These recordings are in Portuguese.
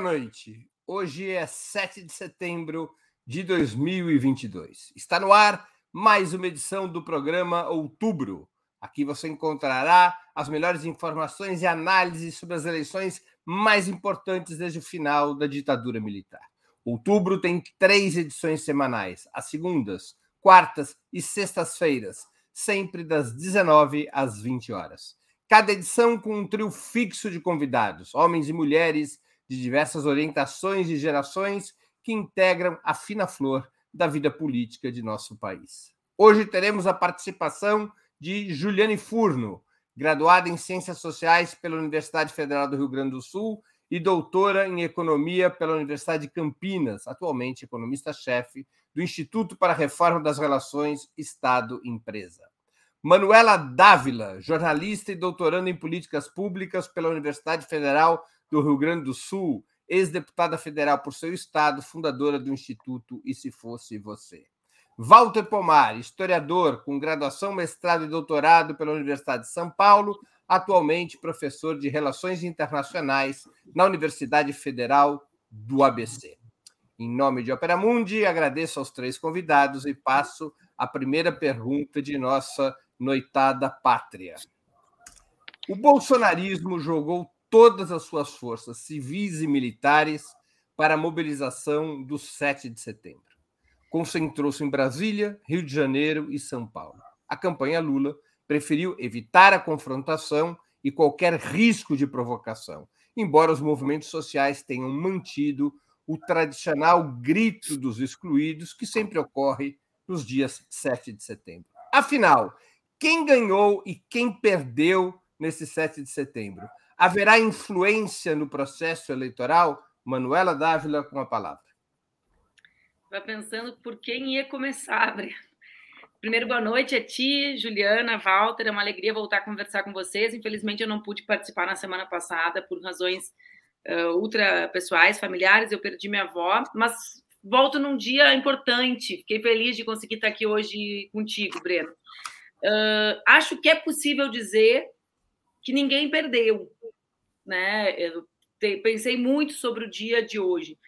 noite. Hoje é 7 de setembro de 2022. Está no ar mais uma edição do programa Outubro. Aqui você encontrará as melhores informações e análises sobre as eleições mais importantes desde o final da ditadura militar. Outubro tem três edições semanais, às segundas, quartas e sextas-feiras, sempre das 19 às 20 horas. Cada edição com um trio fixo de convidados, homens e mulheres de diversas orientações e gerações que integram a fina flor da vida política de nosso país. Hoje teremos a participação de Juliane Furno, graduada em Ciências Sociais pela Universidade Federal do Rio Grande do Sul e doutora em Economia pela Universidade de Campinas, atualmente economista-chefe do Instituto para a Reforma das Relações Estado-Empresa. Manuela Dávila, jornalista e doutorando em Políticas Públicas pela Universidade Federal do Rio Grande do Sul, ex-deputada federal por seu estado, fundadora do Instituto E Se Fosse Você. Walter Pomar, historiador com graduação, mestrado e doutorado pela Universidade de São Paulo, atualmente professor de Relações Internacionais na Universidade Federal do ABC. Em nome de Opera Mundi, agradeço aos três convidados e passo a primeira pergunta de nossa noitada pátria. O bolsonarismo jogou todas as suas forças civis e militares para a mobilização do 7 de setembro. Concentrou-se em Brasília, Rio de Janeiro e São Paulo. A campanha Lula preferiu evitar a confrontação e qualquer risco de provocação, embora os movimentos sociais tenham mantido o tradicional grito dos excluídos que sempre ocorre nos dias 7 de setembro. Afinal, quem ganhou e quem perdeu nesse 7 de setembro? Haverá influência no processo eleitoral? Manuela Dávila, com a palavra. Vai pensando por quem ia começar, Breno. Primeiro, boa noite a ti, Juliana, Walter. É uma alegria voltar a conversar com vocês. Infelizmente, eu não pude participar na semana passada por razões uh, ultra pessoais, familiares. Eu perdi minha avó, mas volto num dia importante. Fiquei feliz de conseguir estar aqui hoje contigo, Breno. Uh, acho que é possível dizer que ninguém perdeu né? Eu pensei muito sobre o dia de hoje.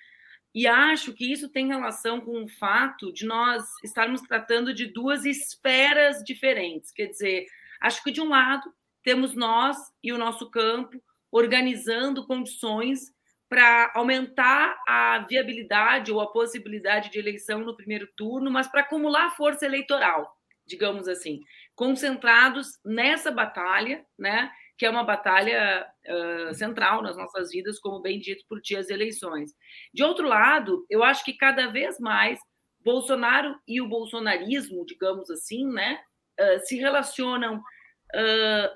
E acho que isso tem relação com o fato de nós estarmos tratando de duas esferas diferentes. Quer dizer, acho que de um lado temos nós e o nosso campo organizando condições para aumentar a viabilidade ou a possibilidade de eleição no primeiro turno, mas para acumular força eleitoral, digamos assim, concentrados nessa batalha, né? Que é uma batalha uh, central nas nossas vidas, como bem dito por ti, as eleições. De outro lado, eu acho que cada vez mais Bolsonaro e o bolsonarismo, digamos assim, né, uh, se relacionam uh,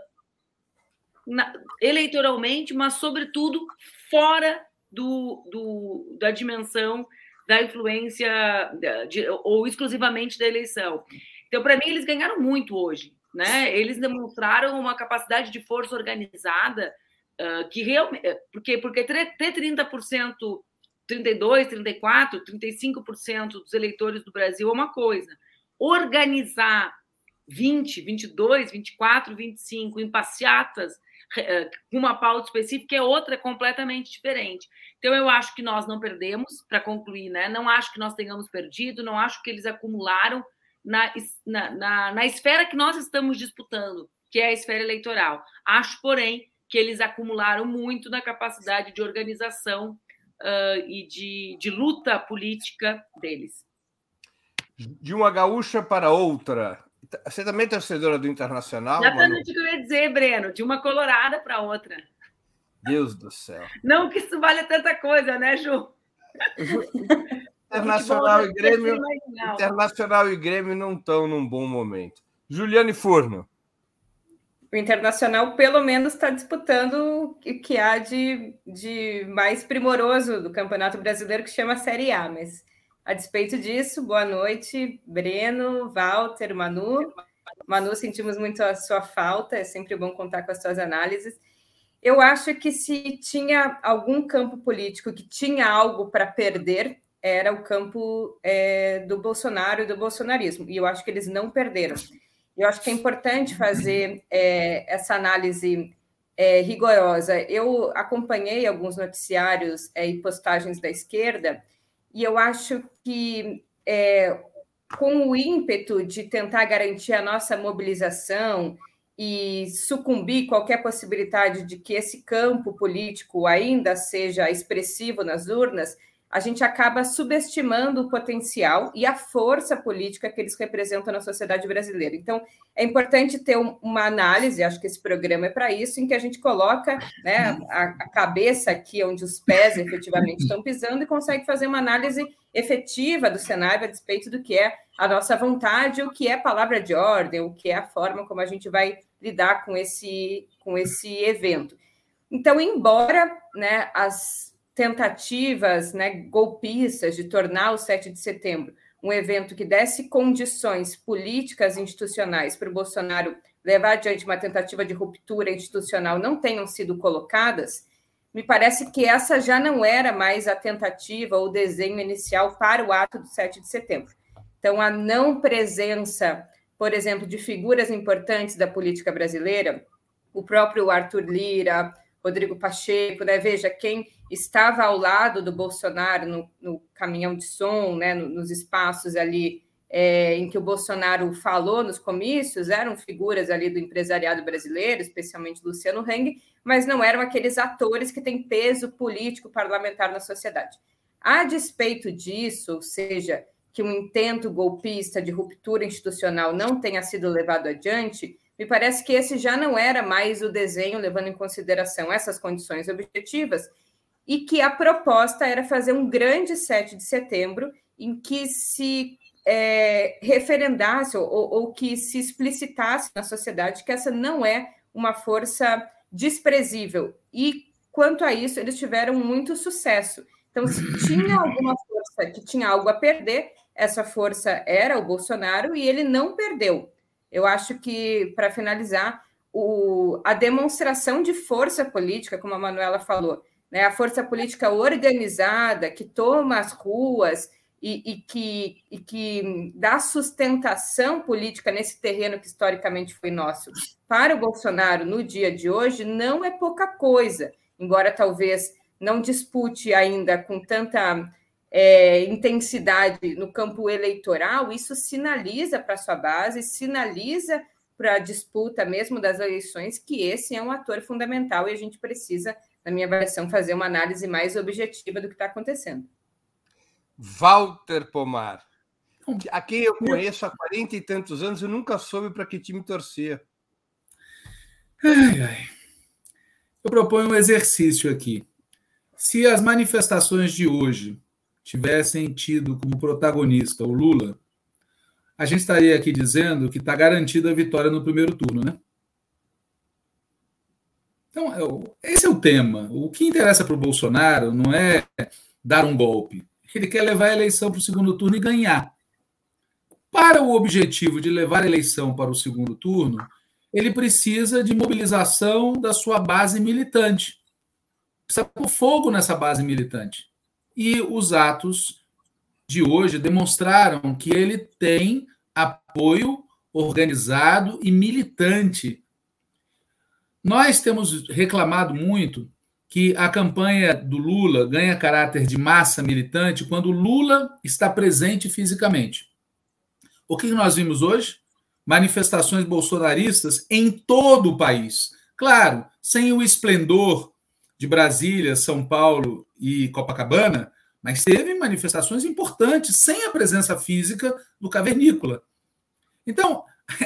na, eleitoralmente, mas, sobretudo, fora do, do, da dimensão da influência de, ou exclusivamente da eleição. Então, para mim, eles ganharam muito hoje né? Eles demonstraram uma capacidade de força organizada uh, que realmente. Eh, porque, porque ter 30%, 32, 34, 35% dos eleitores do Brasil é uma coisa. Organizar 20, 22, 24, 25 em passeatas com uma pauta específica é outra completamente diferente. Então, eu acho que nós não perdemos, para concluir, né? Não acho que nós tenhamos perdido, não acho que eles acumularam na, na, na, esfera que nós estamos disputando, que é a esfera eleitoral. Acho, porém, que eles acumularam muito na capacidade de organização uh, e de, de luta política deles. De uma gaúcha para outra, você também é torcedora do Internacional? Exatamente o que eu ia dizer, Breno, de uma colorada para outra. Deus do céu. Não que isso valha tanta coisa, né, Ju? Internacional e Grêmio, Internacional e Grêmio não estão num bom momento. Juliane Furno. O Internacional, pelo menos, está disputando o que há de, de mais primoroso do Campeonato Brasileiro, que chama Série A. Mas, a despeito disso, boa noite, Breno, Walter, Manu. Manu, sentimos muito a sua falta, é sempre bom contar com as suas análises. Eu acho que se tinha algum campo político que tinha algo para perder, era o campo é, do Bolsonaro e do bolsonarismo, e eu acho que eles não perderam. Eu acho que é importante fazer é, essa análise é, rigorosa. Eu acompanhei alguns noticiários é, e postagens da esquerda e eu acho que é, com o ímpeto de tentar garantir a nossa mobilização e sucumbir qualquer possibilidade de que esse campo político ainda seja expressivo nas urnas, a gente acaba subestimando o potencial e a força política que eles representam na sociedade brasileira. Então, é importante ter uma análise, acho que esse programa é para isso, em que a gente coloca né, a, a, cabeça aqui onde os pés efetivamente estão pisando e consegue fazer uma análise efetiva do cenário a respeito do que é a nossa vontade, o que é palavra de ordem, o que é a forma como a gente vai lidar com esse, com esse evento. Então, embora né, as tentativas né, golpistas de tornar o 7 de setembro um evento que desse condições políticas e institucionais para o Bolsonaro levar adiante uma tentativa de ruptura institucional não tenham sido colocadas, me parece que essa já não era mais a tentativa ou desenho inicial para o ato do 7 de setembro. Então, a não presença, por exemplo, de figuras importantes da política brasileira, o próprio Arthur Lira, Rodrigo Pacheco, né? Veja, quem estava ao lado do Bolsonaro no, no caminhão de som, né? nos espaços ali é, em que o Bolsonaro falou nos comícios, eram figuras ali do empresariado brasileiro, especialmente Luciano Heng, mas não eram aqueles atores que têm peso político parlamentar na sociedade. A despeito disso, ou seja, que um intento golpista de ruptura institucional não tenha sido levado adiante, me parece que esse já não era mais o desenho, levando em consideração essas condições objetivas, e que a proposta era fazer um grande 7 de setembro em que se é, referendasse ou, ou que se explicitasse na sociedade que essa não é uma força desprezível. E quanto a isso, eles tiveram muito sucesso. Então, se tinha alguma força que tinha algo a perder, essa força era o Bolsonaro e ele não perdeu. Eu acho que, para finalizar, o, a demonstração de força política, como a Manuela falou, né, a força política organizada que toma as ruas e, e, que, e que dá sustentação política nesse terreno que historicamente foi nosso para o Bolsonaro no dia de hoje não é pouca coisa, embora talvez não dispute ainda com tanta é, intensidade no campo eleitoral, isso sinaliza para a sua base, sinaliza para a disputa mesmo das eleições que esse é um ator fundamental e a gente precisa, na minha avaliação, fazer uma análise mais objetiva do que está acontecendo. Walter Pomar, a quem eu conheço há 40 e tantos anos, eu nunca soube para que time torcer. Ai, ai. Eu proponho um exercício aqui. Se as manifestações de hoje tivessem tido como protagonista o Lula, a gente estaria aqui dizendo que está garantida a vitória no primeiro turno, né? Então, é esse é o tema. O que interessa para o Bolsonaro não é dar um golpe. Ele quer levar a eleição para o segundo turno e ganhar. Para o objetivo de levar a eleição para o segundo turno, ele precisa de mobilização da sua base militante. Precisa pôr fogo nessa base militante e os atos de hoje demonstraram que ele tem apoio organizado e militante. Nós temos reclamado muito que a campanha do Lula ganha caráter de massa militante quando Lula está presente fisicamente. O que nós vimos hoje? Manifestações bolsonaristas em todo o país. Claro, sem o esplendor de Brasília, São Paulo e Copacabana, mas teve manifestações importantes sem a presença física do cavernícola. Então,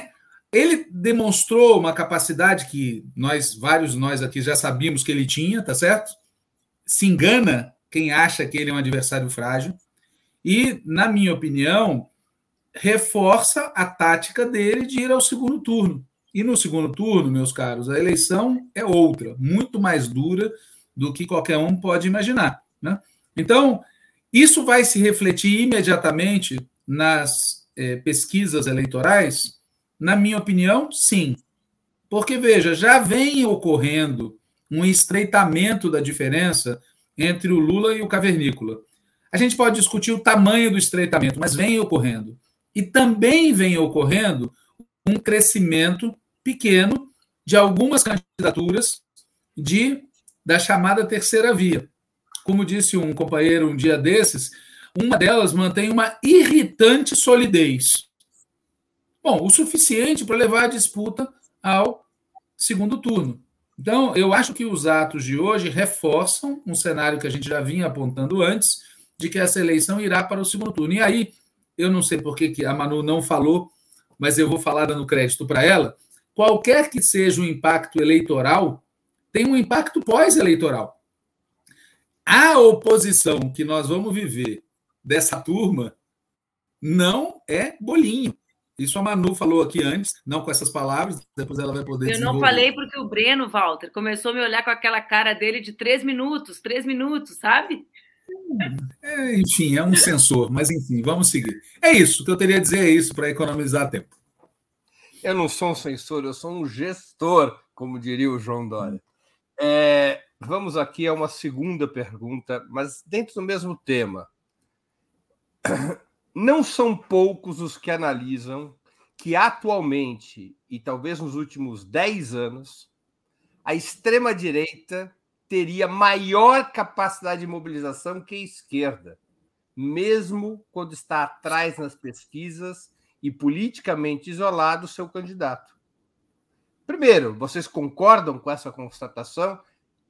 ele demonstrou uma capacidade que nós, vários nós aqui já sabíamos que ele tinha, tá certo? Se engana quem acha que ele é um adversário frágil. E, na minha opinião, reforça a tática dele de ir ao segundo turno. E no segundo turno, meus caros, a eleição é outra, muito mais dura do que qualquer um pode imaginar. Né? Então, isso vai se refletir imediatamente nas é, pesquisas eleitorais? Na minha opinião, sim. Porque, veja, já vem ocorrendo um estreitamento da diferença entre o Lula e o Cavernícola. A gente pode discutir o tamanho do estreitamento, mas vem ocorrendo. E também vem ocorrendo um crescimento pequeno de algumas candidaturas de da chamada terceira via. Como disse um companheiro um dia desses, uma delas mantém uma irritante solidez. Bom, o suficiente para levar a disputa ao segundo turno. Então, eu acho que os atos de hoje reforçam um cenário que a gente já vinha apontando antes, de que essa eleição irá para o segundo turno. E aí, eu não sei por que, a Manu não falou, mas eu vou falar dando crédito para ela. Qualquer que seja o impacto eleitoral, tem um impacto pós-eleitoral. A oposição que nós vamos viver dessa turma não é bolinho. Isso a Manu falou aqui antes, não com essas palavras, depois ela vai poder Eu não falei porque o Breno, Walter, começou a me olhar com aquela cara dele de três minutos, três minutos, sabe? É, enfim, é um sensor, mas enfim, vamos seguir. É isso, o que eu teria a dizer é isso para economizar tempo. Eu não sou um censor, eu sou um gestor, como diria o João Dória. É, vamos aqui a uma segunda pergunta, mas dentro do mesmo tema. Não são poucos os que analisam que atualmente, e talvez nos últimos 10 anos, a extrema-direita teria maior capacidade de mobilização que a esquerda, mesmo quando está atrás nas pesquisas e politicamente isolado seu candidato. Primeiro, vocês concordam com essa constatação?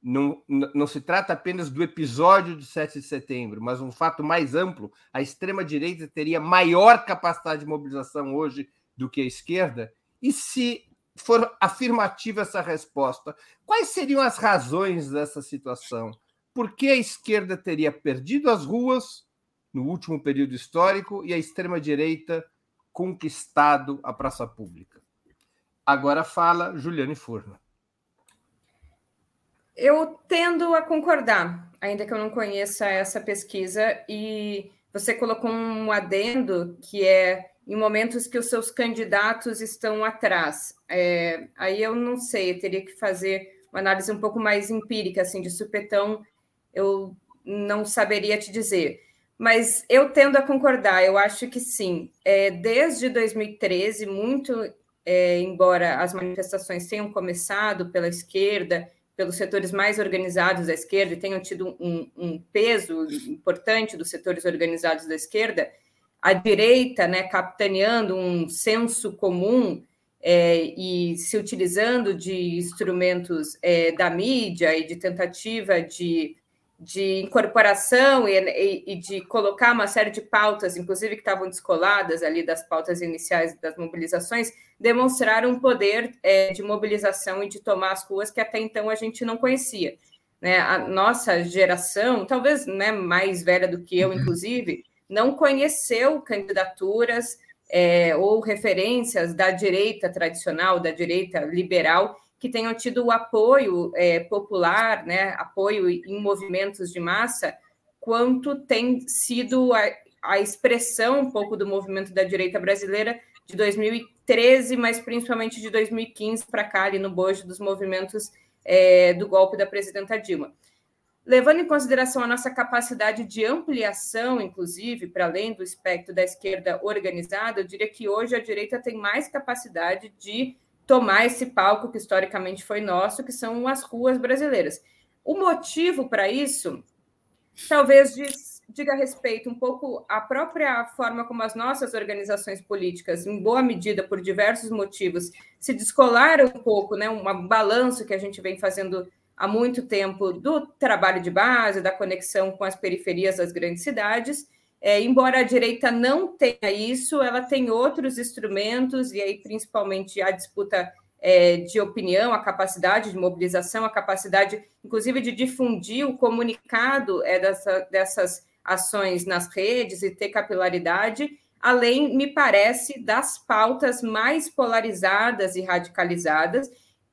Não, não se trata apenas do episódio de 7 de setembro, mas um fato mais amplo: a extrema-direita teria maior capacidade de mobilização hoje do que a esquerda? E se for afirmativa essa resposta, quais seriam as razões dessa situação? Por que a esquerda teria perdido as ruas no último período histórico e a extrema-direita conquistado a praça pública? Agora fala Juliane Furna. Eu tendo a concordar, ainda que eu não conheça essa pesquisa, e você colocou um adendo que é em momentos que os seus candidatos estão atrás. É, aí eu não sei, eu teria que fazer uma análise um pouco mais empírica, assim, de supetão, eu não saberia te dizer. Mas eu tendo a concordar, eu acho que sim. É, desde 2013, muito, é, embora as manifestações tenham começado pela esquerda, pelos setores mais organizados da esquerda, e tenham tido um, um peso importante dos setores organizados da esquerda, a direita, né, capitaneando um senso comum é, e se utilizando de instrumentos é, da mídia e de tentativa de, de incorporação e, e, de colocar uma série de pautas, inclusive que estavam descoladas ali das pautas iniciais das mobilizações, demonstraram um poder é, de mobilização e de tomar as ruas que até então a gente não conhecia. Né? A nossa geração, talvez né, mais velha do que eu, uhum. inclusive, não conheceu candidaturas é, ou referências da direita tradicional, da direita liberal, que tenham tido o apoio é, popular, né, apoio em movimentos de massa, quanto tem sido a, a expressão um pouco do movimento da direita brasileira de 2013, mas principalmente de 2015 para cá, ali no bojo dos movimentos é, do golpe da presidenta Dilma. Levando em consideração a nossa capacidade de ampliação, inclusive, para além do espectro da esquerda organizada, eu diria que hoje a direita tem mais capacidade de tomar esse palco que historicamente foi nosso, que são as ruas brasileiras. O motivo para isso, talvez diga respeito um pouco à própria forma como as nossas organizações políticas, em boa medida por diversos motivos, se descolaram um pouco, né, um balanço que a gente vem fazendo há muito tempo do trabalho de base, da conexão com as periferias das grandes cidades. É, embora a direita não tenha isso, ela tem outros instrumentos, e aí principalmente a disputa é, de opinião, a capacidade de mobilização, a capacidade, inclusive, de difundir o comunicado é, dessa, dessas ações nas redes e ter capilaridade, além, me parece, das pautas mais polarizadas e radicalizadas,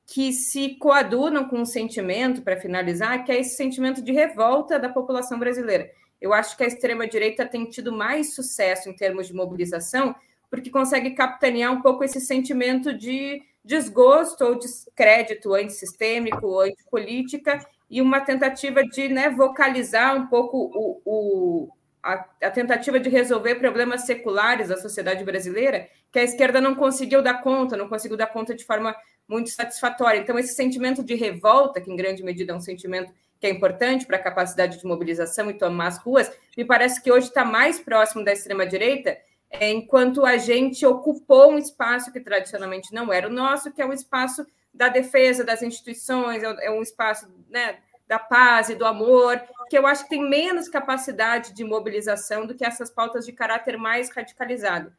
que se coadunam com um sentimento, para finalizar, que é esse sentimento de revolta da população brasileira. Eu acho que a extrema-direita tem tido mais sucesso em termos de mobilização, porque consegue capitanear um pouco esse sentimento de desgosto ou descrédito antissistêmico ou antipolítica e uma tentativa de né, vocalizar um pouco o, o, a, a, tentativa de resolver problemas seculares da sociedade brasileira, que a esquerda não conseguiu dar conta, não conseguiu dar conta de forma muito satisfatória. Então, esse sentimento de revolta, que em grande medida é um sentimento que é importante para a capacidade de mobilização e tomar as ruas, me parece que hoje está mais próximo da extrema-direita, é, enquanto a gente ocupou um espaço que tradicionalmente não era o nosso, que é o espaço da defesa das instituições, é, é um espaço né, da paz e do amor, que eu acho que tem menos capacidade de mobilização do que essas pautas de caráter mais radicalizado.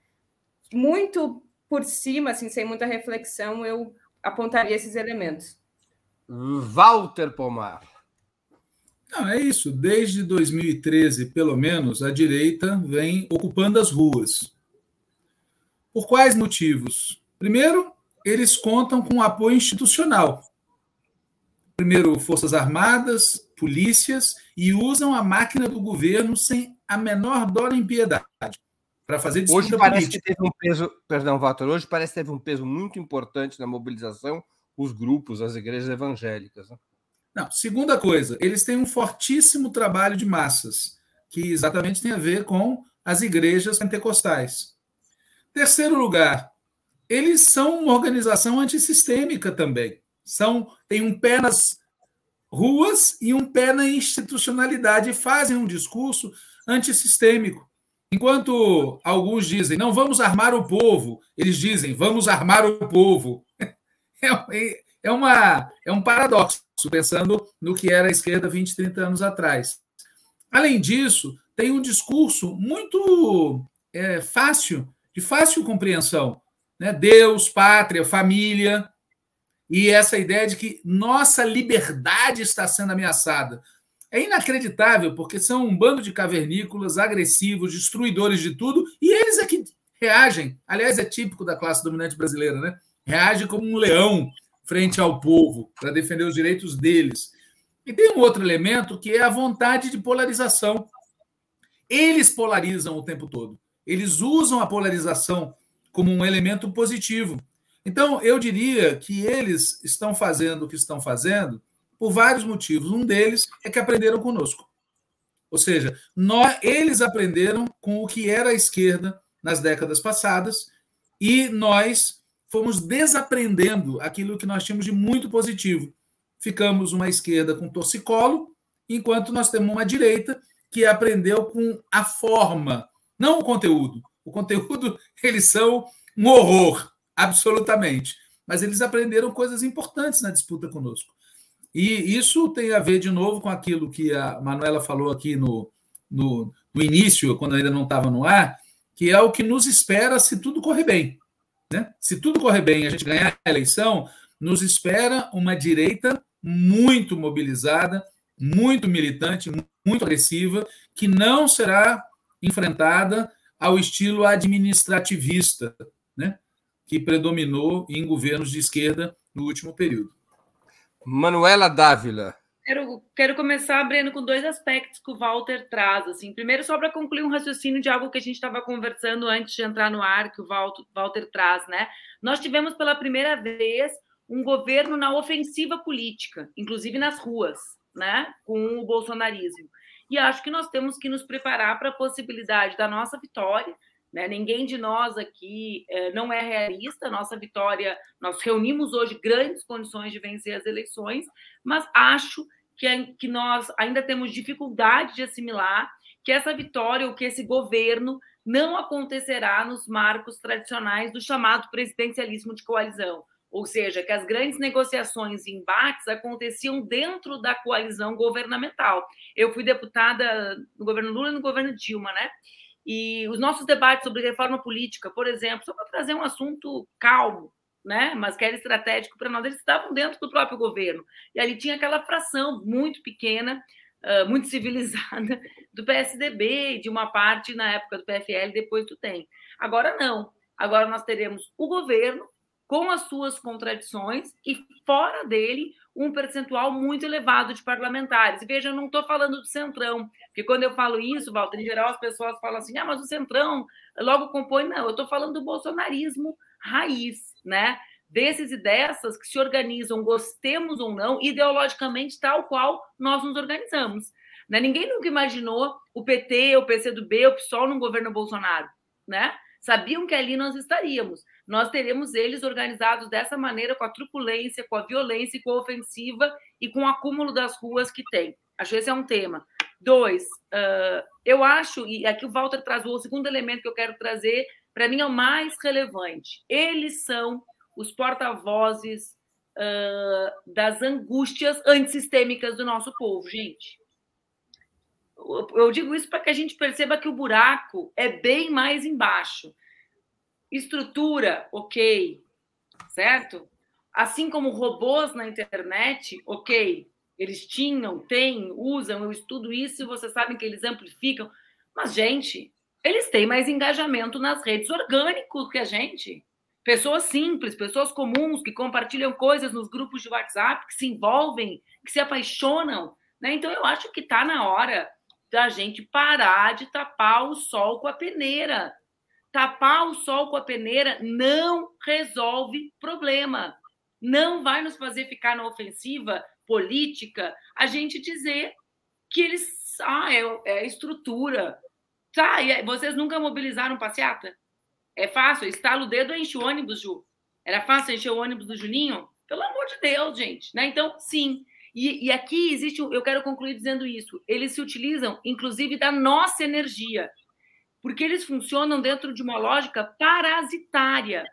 Muito por cima, assim, sem muita reflexão, eu apontaria esses elementos. Walter Pomar. Não, é isso. Desde 2013, pelo menos, a direita vem ocupando as ruas. Por quais motivos? Primeiro, eles contam com apoio institucional. Primeiro, Forças Armadas, polícias, e usam a máquina do governo sem a menor dó nem piedade para fazer disputa Hoje parece política. que teve um peso, perdão, Walter, hoje parece que teve um peso muito importante na mobilização os grupos, as igrejas evangélicas. Né? Não, segunda coisa, eles têm um fortíssimo trabalho de massas, que exatamente tem a ver com as igrejas pentecostais. Terceiro lugar, eles são uma organização antissistêmica também. São têm um pé nas ruas e um pé na institucionalidade e fazem um discurso antissistêmico. Enquanto alguns dizem, não vamos armar o povo, eles dizem, vamos armar o povo. É, é, uma, é um paradoxo, pensando no que era a esquerda 20, 30 anos atrás. Além disso, tem um discurso muito é, fácil, de fácil compreensão. Né? Deus, pátria, família, e essa ideia de que nossa liberdade está sendo ameaçada. É inacreditável, porque são um bando de cavernícolas agressivos, destruidores de tudo, e eles é que reagem. Aliás, é típico da classe dominante brasileira, né? Reage como um leão frente ao povo para defender os direitos deles. E tem um outro elemento que é a vontade de polarização. Eles polarizam o tempo todo. Eles usam a polarização como um elemento positivo. Então, eu diria que eles estão fazendo o que estão fazendo por vários motivos. Um deles é que aprenderam conosco. Ou seja, nós, eles aprenderam com o que era a esquerda nas décadas passadas e nós fomos desaprendendo aquilo que nós tínhamos de muito positivo. Ficamos uma esquerda com torcicolo, enquanto nós temos uma direita que aprendeu com a forma, não o conteúdo. O conteúdo, eles são um horror absolutamente. Mas eles aprenderam coisas importantes na disputa conosco. E isso tem a ver, de novo, com aquilo que a Manuela falou aqui no, no, no início, quando ainda não estava no ar, que é o que nos espera se tudo correr bem. Né? Se tudo correr bem a gente ganhar a eleição, nos espera uma direita muito mobilizada, muito militante, muito agressiva, que não será enfrentada ao estilo administrativista, né? que predominou em governos de esquerda no último período. Manuela Dávila. Quero, quero começar, Breno, com dois aspectos que o Walter traz. Assim. Primeiro, só para concluir um raciocínio de algo que a gente estava conversando antes de entrar no ar, que o Walter, Walter traz. Né? Nós tivemos pela primeira vez um governo na ofensiva política, inclusive nas ruas, né? com o bolsonarismo. E acho que nós temos que nos preparar para a possibilidade da nossa vitória né? Ninguém de nós aqui é, não é realista. Nossa vitória, nós reunimos hoje grandes condições de vencer as eleições, mas acho que, que nós ainda temos dificuldade de assimilar que essa vitória ou que esse governo não acontecerá nos marcos tradicionais do chamado presidencialismo de coalizão. Ou seja, que as grandes negociações e embates aconteciam dentro da coalizão governamental. Eu fui deputada no governo Lula e no governo Dilma, né? E os nossos debates sobre reforma política, por exemplo, só para trazer um assunto calmo, né? mas que era estratégico para nós, eles estavam dentro do próprio governo. E ali tinha aquela fração muito pequena, muito civilizada do PSDB de uma parte na época do PFL, depois do TEM. Agora não. Agora nós teremos o governo com as suas contradições e fora dele um percentual muito elevado de parlamentares. E veja, eu não estou falando do Centrão, porque quando eu falo isso, Walter, em geral as pessoas falam assim, ah, mas o Centrão logo compõe. Não, eu estou falando do bolsonarismo raiz, né? Desses e dessas que se organizam, gostemos ou não, ideologicamente tal qual nós nos organizamos. Né? Ninguém nunca imaginou o PT, o PCdoB, o PSOL no governo Bolsonaro. Né? Sabiam que ali nós estaríamos. Nós teremos eles organizados dessa maneira, com a truculência, com a violência, com a ofensiva e com o acúmulo das ruas que tem. Acho que esse é um tema. Dois, uh, eu acho, e aqui o Walter traz o segundo elemento que eu quero trazer, para mim é o mais relevante. Eles são os porta-vozes uh, das angústias antissistêmicas do nosso povo, gente. Eu digo isso para que a gente perceba que o buraco é bem mais embaixo. Estrutura, ok, certo? Assim como robôs na internet, ok. Eles tinham, têm, usam, eu estudo isso e vocês sabem que eles amplificam. Mas, gente, eles têm mais engajamento nas redes orgânicos que a gente. Pessoas simples, pessoas comuns que compartilham coisas nos grupos de WhatsApp, que se envolvem, que se apaixonam. Né? Então, eu acho que está na hora da gente parar de tapar o sol com a peneira. Tapar o sol com a peneira não resolve problema. Não vai nos fazer ficar na ofensiva política a gente dizer que eles. Ah, é, é estrutura. Tá, vocês nunca mobilizaram passeata? É fácil, estala o dedo e enche o ônibus, Ju. Era fácil encher o ônibus do Juninho? Pelo amor de Deus, gente. Né? Então, sim, e, e aqui existe, eu quero concluir dizendo isso, eles se utilizam, inclusive, da nossa energia, porque eles funcionam dentro de uma lógica parasitária.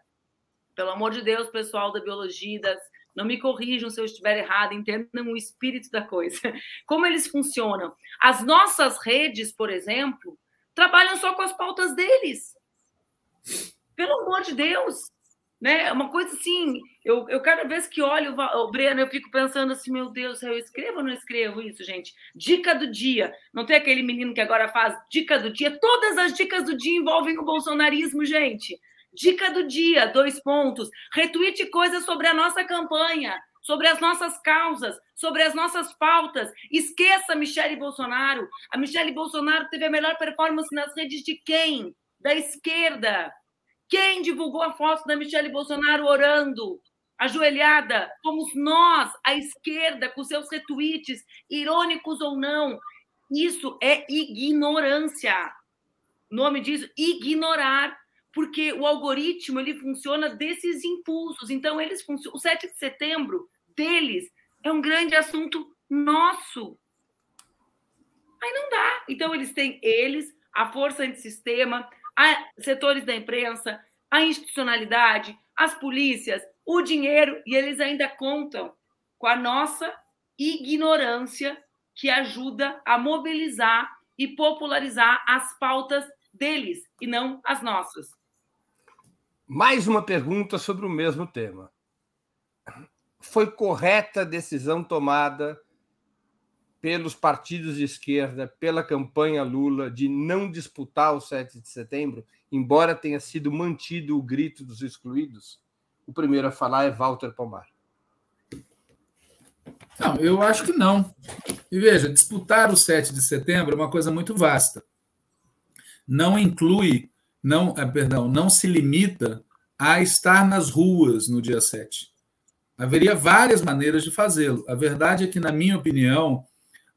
Pelo amor de Deus, pessoal da biologia, das, não me corrijam se eu estiver errado, entendam o espírito da coisa. Como eles funcionam? As nossas redes, por exemplo, trabalham só com as pautas deles. Pelo amor de Deus, né? É uma coisa assim, eu, eu cada vez que olho o Breno, eu fico pensando assim, meu Deus, eu escrevo ou não escrevo isso, gente? Dica do dia. Não tem aquele menino que agora faz dica do dia? Todas as dicas do dia envolvem o bolsonarismo, gente. Dica do dia, dois pontos. Retweet coisas sobre a nossa campanha, sobre as nossas causas, sobre as nossas pautas. Esqueça Michele Bolsonaro. A Michele Bolsonaro teve a melhor performance nas redes de quem? Da esquerda. Quem divulgou a foto da Michelle Bolsonaro orando, ajoelhada? Fomos nós, a esquerda, com seus retweets, irônicos ou não. Isso é ignorância. O nome disso, ignorar. Porque o algoritmo ele funciona desses impulsos. Então, eles. O 7 de setembro deles é um grande assunto nosso. Aí não dá. Então, eles têm eles, a força antissistema, a setores da imprensa, a institucionalidade, as polícias, o dinheiro, e eles ainda contam com a nossa ignorância que ajuda a mobilizar e popularizar as pautas deles e não as nossas. Mais uma pergunta sobre o mesmo tema. Foi correta a decisão tomada pelos partidos de esquerda, pela campanha Lula, de não disputar o 7 de setembro, embora tenha sido mantido o grito dos excluídos? O primeiro a falar é Walter Pomar. Não, eu acho que não. E veja, disputar o 7 de setembro é uma coisa muito vasta. Não inclui, não, é, perdão, não se limita a estar nas ruas no dia 7. Haveria várias maneiras de fazê-lo. A verdade é que, na minha opinião,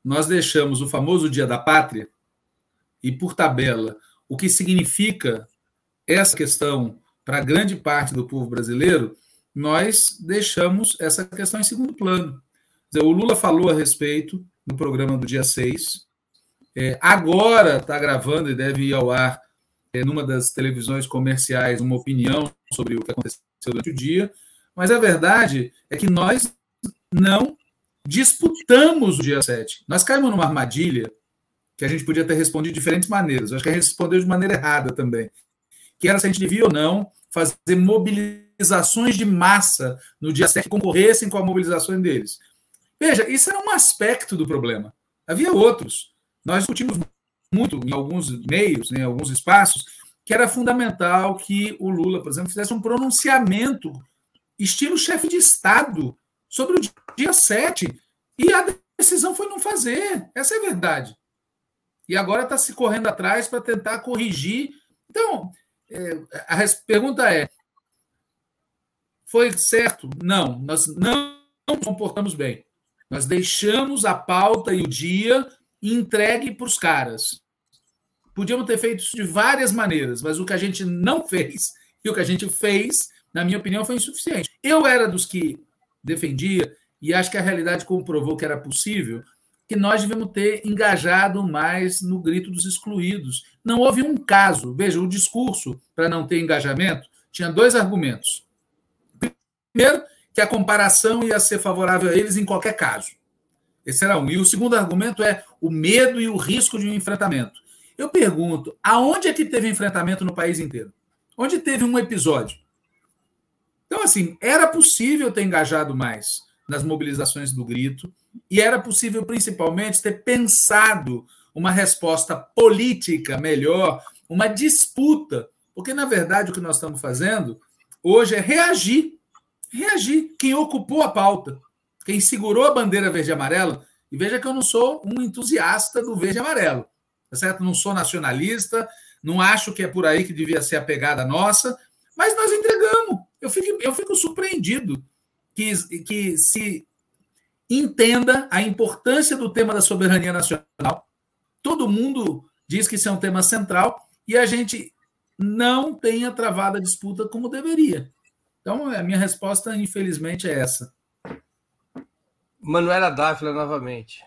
nós deixamos o famoso Dia da Pátria, e por tabela, o que significa essa questão para grande parte do povo brasileiro, nós deixamos essa questão em segundo plano. O Lula falou a respeito no programa do dia 6, é, agora está gravando e deve ir ao ar é, numa das televisões comerciais uma opinião sobre o que aconteceu durante o dia, mas a verdade é que nós não disputamos o dia 7. Nós caímos numa armadilha que a gente podia ter respondido de diferentes maneiras. Eu acho que a gente respondeu de maneira errada também. Que era se a gente devia ou não fazer mobilizações de massa no dia 7 que concorressem com a mobilização deles. Veja, isso era um aspecto do problema. Havia outros. Nós discutimos muito em alguns meios, né, em alguns espaços, que era fundamental que o Lula, por exemplo, fizesse um pronunciamento estilo chefe de Estado sobre o dia 7. E a decisão foi não fazer. Essa é a verdade. E agora está se correndo atrás para tentar corrigir. Então, é, a pergunta é: foi certo? Não, nós não nos comportamos bem. Nós deixamos a pauta e o dia entregue para os caras. Podíamos ter feito isso de várias maneiras, mas o que a gente não fez e o que a gente fez, na minha opinião, foi insuficiente. Eu era dos que defendia, e acho que a realidade comprovou que era possível, que nós devemos ter engajado mais no grito dos excluídos. Não houve um caso. Veja, o discurso para não ter engajamento tinha dois argumentos. Primeiro, que a comparação ia ser favorável a eles em qualquer caso. Esse era um. E o segundo argumento é o medo e o risco de um enfrentamento. Eu pergunto, aonde é que teve enfrentamento no país inteiro? Onde teve um episódio? Então, assim, era possível ter engajado mais nas mobilizações do grito, e era possível, principalmente, ter pensado uma resposta política melhor, uma disputa, porque, na verdade, o que nós estamos fazendo hoje é reagir. Reagir. Quem ocupou a pauta, quem segurou a bandeira verde e amarela, e veja que eu não sou um entusiasta do verde e amarelo, tá certo? Não sou nacionalista, não acho que é por aí que devia ser a pegada nossa, mas nós entregamos. Eu fico, eu fico surpreendido que, que se entenda a importância do tema da soberania nacional. Todo mundo diz que isso é um tema central e a gente não tenha travado a disputa como deveria. Então, a minha resposta, infelizmente, é essa. Manuela Dávila, novamente.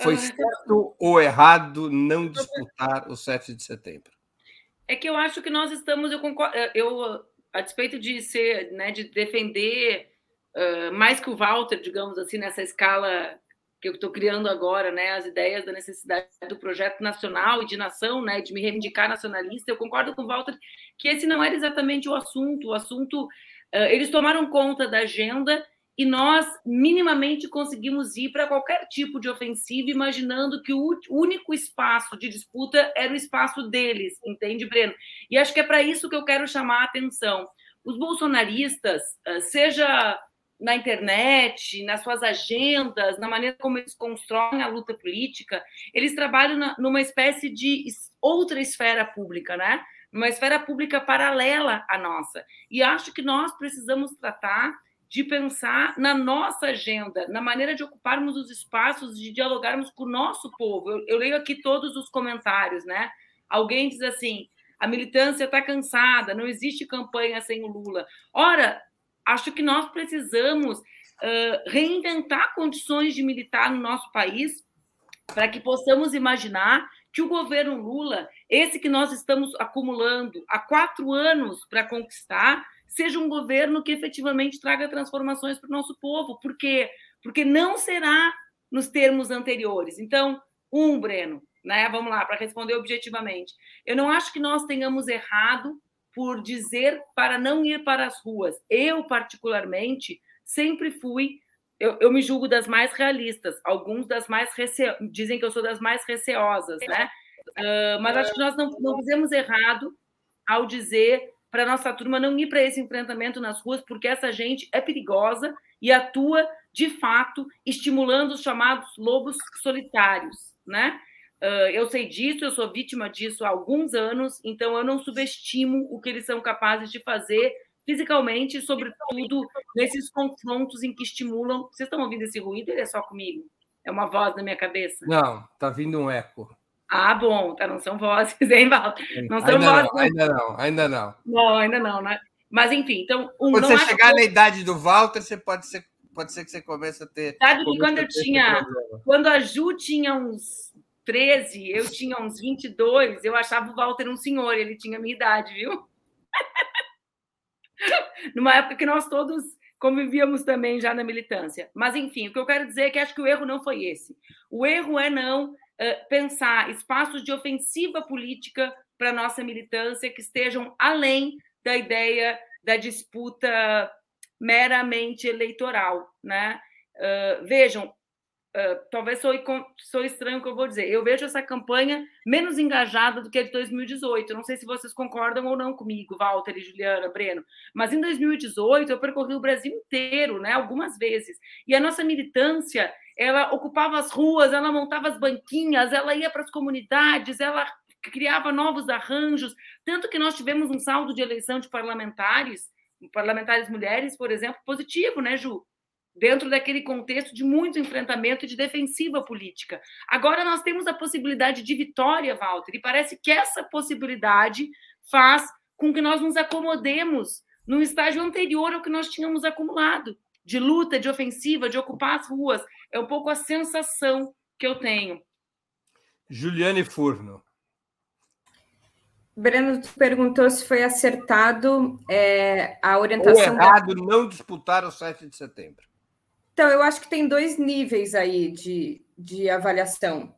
Foi certo ou errado não disputar o 7 de setembro? É que eu acho que nós estamos, eu concordo, eu, a despeito de ser, né, de defender uh, mais que o Walter, digamos assim, nessa escala que eu estou criando agora, né, as ideias da necessidade do projeto nacional e de nação, né, de me reivindicar nacionalista, eu concordo com o Walter que esse não era exatamente o assunto. O assunto, uh, eles tomaram conta da agenda e nós minimamente conseguimos ir para qualquer tipo de ofensiva, imaginando que o único espaço de disputa era o espaço deles, entende, Breno? E acho que é para isso que eu quero chamar a atenção. Os bolsonaristas, seja na internet, nas suas agendas, na maneira como eles constroem a luta política, eles trabalham numa espécie de outra esfera pública, né? Uma esfera pública paralela à nossa. E acho que nós precisamos tratar de pensar na nossa agenda, na maneira de ocuparmos os espaços, de dialogarmos com o nosso povo. Eu, eu leio aqui todos os comentários, né? Alguém diz assim: a militância está cansada, não existe campanha sem o Lula. Ora, acho que nós precisamos uh, reinventar condições de militar no nosso país para que possamos imaginar que o governo Lula, esse que nós estamos acumulando há quatro anos para conquistar, seja um governo que efetivamente traga transformações para o nosso povo. Por quê? Porque não será nos termos anteriores. Então, um, Breno, né? Vamos lá, para responder objetivamente. Eu não acho que nós tenhamos errado por dizer para não ir para as ruas. Eu, particularmente, sempre fui. Eu, eu me julgo das mais realistas, alguns das mais rece... dizem que eu sou das mais receosas, né? Uh, mas acho que nós não, não fizemos errado ao dizer para nossa turma não ir para esse enfrentamento nas ruas, porque essa gente é perigosa e atua, de fato, estimulando os chamados lobos solitários, né? Eu sei disso, eu sou vítima disso há alguns anos, então eu não subestimo o que eles são capazes de fazer fisicamente, sobretudo nesses confrontos em que estimulam. Vocês estão ouvindo esse ruído? Ele é só comigo? É uma voz na minha cabeça? Não, está vindo um eco. Ah, bom, tá, não são vozes, hein, Val? Não são ainda vozes. Não, ainda não, ainda não. Não, ainda não, né? Mas enfim, então. Um, quando você chegar que... na idade do Walter, você pode ser, pode ser que você comece a ter. Sabe que quando eu tinha. Quando a Ju tinha uns 13, eu tinha uns 22, eu achava o Walter um senhor, ele tinha a minha idade, viu? Numa época que nós todos convivíamos também já na militância. Mas, enfim, o que eu quero dizer é que acho que o erro não foi esse. O erro é não pensar espaços de ofensiva política para nossa militância que estejam além da ideia da disputa meramente eleitoral, né? Uh, vejam, uh, talvez sou, sou estranho o que eu vou dizer. Eu vejo essa campanha menos engajada do que a de 2018. não sei se vocês concordam ou não comigo, Walter e Juliana, Breno. Mas em 2018 eu percorri o Brasil inteiro, né? Algumas vezes. E a nossa militância ela ocupava as ruas, ela montava as banquinhas, ela ia para as comunidades, ela criava novos arranjos, tanto que nós tivemos um saldo de eleição de parlamentares, parlamentares mulheres, por exemplo, positivo, né, Ju? dentro daquele contexto de muito enfrentamento e de defensiva política. Agora nós temos a possibilidade de vitória, Walter, e parece que essa possibilidade faz com que nós nos acomodemos num estágio anterior ao que nós tínhamos acumulado, de luta, de ofensiva, de ocupar as ruas. É um pouco a sensação que eu tenho. Juliane Furno. Breno perguntou se foi acertado é, a orientação. Ou errado da... não disputar o 7 de setembro. Então, eu acho que tem dois níveis aí de, de avaliação.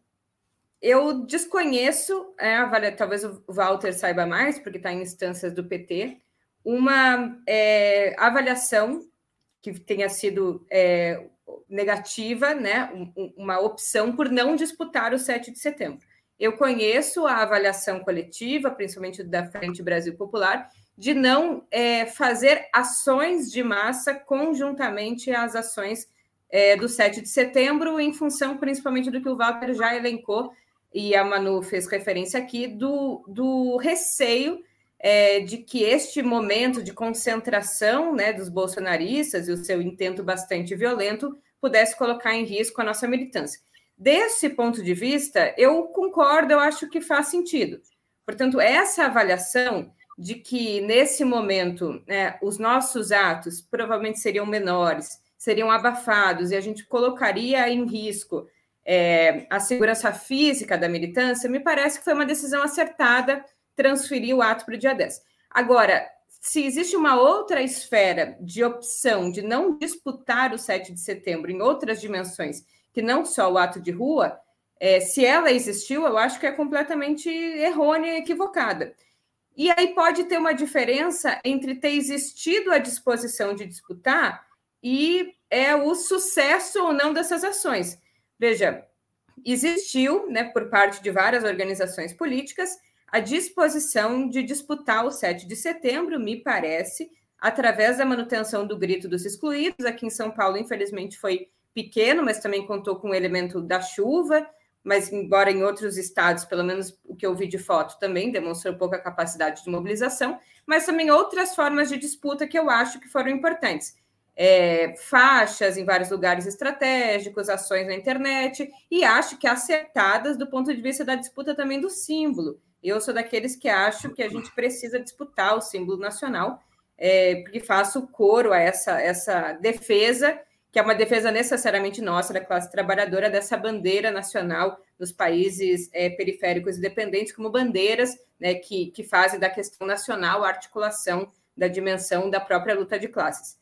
Eu desconheço, é, avalia, talvez o Walter saiba mais, porque está em instâncias do PT, uma é, avaliação que tenha sido é, negativa, né, uma opção por não disputar o 7 de setembro. Eu conheço a avaliação coletiva, principalmente da Frente Brasil Popular, de não é, fazer ações de massa conjuntamente às ações é, do 7 de setembro, em função principalmente do que o Walter já elencou, e a Manu fez referência aqui, do, do receio é, de que este momento de concentração né, dos bolsonaristas e o seu intento bastante violento pudesse colocar em risco a nossa militância. Desse ponto de vista, eu concordo, eu acho que faz sentido. Portanto, essa avaliação de que, nesse momento, né, os nossos atos provavelmente seriam menores, seriam abafados e a gente colocaria em risco é, a segurança física da militância, me parece que foi uma decisão acertada transferir o ato para o dia 10. Agora, se existe uma outra esfera de opção de não disputar o 7 de setembro em outras dimensões que não só o ato de rua, é, se ela existiu, eu acho que é completamente errônea e equivocada. E aí pode ter uma diferença entre ter existido a disposição de disputar e é o sucesso ou não dessas ações. Veja, existiu, né, por parte de várias organizações políticas, a disposição de disputar o 7 de setembro, me parece, através da manutenção do grito dos excluídos. Aqui em São Paulo, infelizmente, foi pequeno, mas também contou com o elemento da chuva, mas embora em outros estados, pelo menos o que eu vi de foto, também demonstrou pouca capacidade de mobilização, mas também outras formas de disputa que eu acho que foram importantes. É, faixas em vários lugares estratégicos, ações na internet, e acho que acertadas do ponto de vista da disputa também do símbolo. Eu sou daqueles que acho que a gente precisa disputar o símbolo nacional, é, porque faço coro a essa, essa defesa que é uma defesa necessariamente nossa, da classe trabalhadora, dessa bandeira nacional nos países é, periféricos e dependentes, como bandeiras né, que, que fazem da questão nacional a articulação da dimensão da própria luta de classes.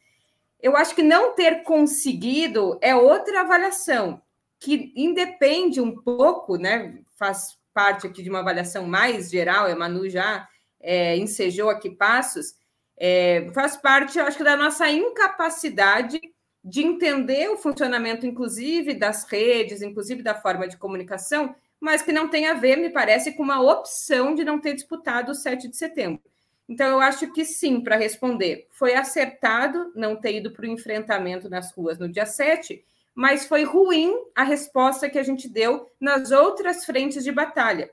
Eu acho que não ter conseguido é outra avaliação, que independe um pouco, né, faz parte aqui de uma avaliação mais geral, a Manu já é, ensejou aqui passos, é, faz parte, acho que, da nossa incapacidade de entender o funcionamento, inclusive, das redes, inclusive da forma de comunicação, mas que não tem a ver, me parece, com uma opção de não ter disputado o 7 de setembro. Então, eu acho que sim, para responder, foi acertado não ter ido para o enfrentamento nas ruas no dia 7, mas foi ruim a resposta que a gente deu nas outras frentes de batalha,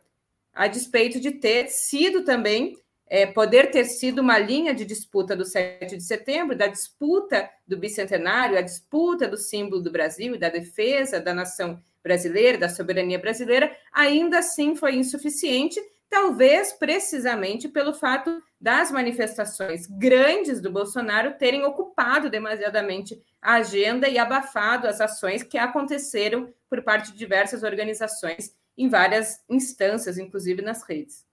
a despeito de ter sido também é, poder ter sido uma linha de disputa do 7 de setembro, da disputa do bicentenário, a disputa do símbolo do Brasil e da defesa da nação brasileira, da soberania brasileira, ainda assim foi insuficiente, talvez precisamente pelo fato das manifestações grandes do Bolsonaro terem ocupado demasiadamente a agenda e abafado as ações que aconteceram por parte de diversas organizações em várias instâncias, inclusive nas redes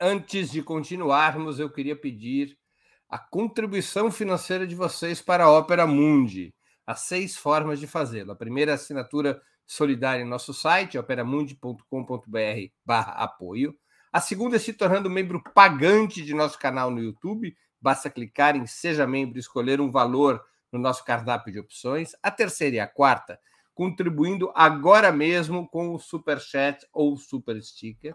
antes de continuarmos, eu queria pedir a contribuição financeira de vocês para a Ópera Mundi. Há seis formas de fazê-lo. A primeira é a assinatura solidária em nosso site, operamundi.com.br barra apoio. A segunda é se tornando membro pagante de nosso canal no YouTube. Basta clicar em Seja Membro e escolher um valor no nosso cardápio de opções. A terceira e a quarta, contribuindo agora mesmo com o Super Chat ou Super Sticker.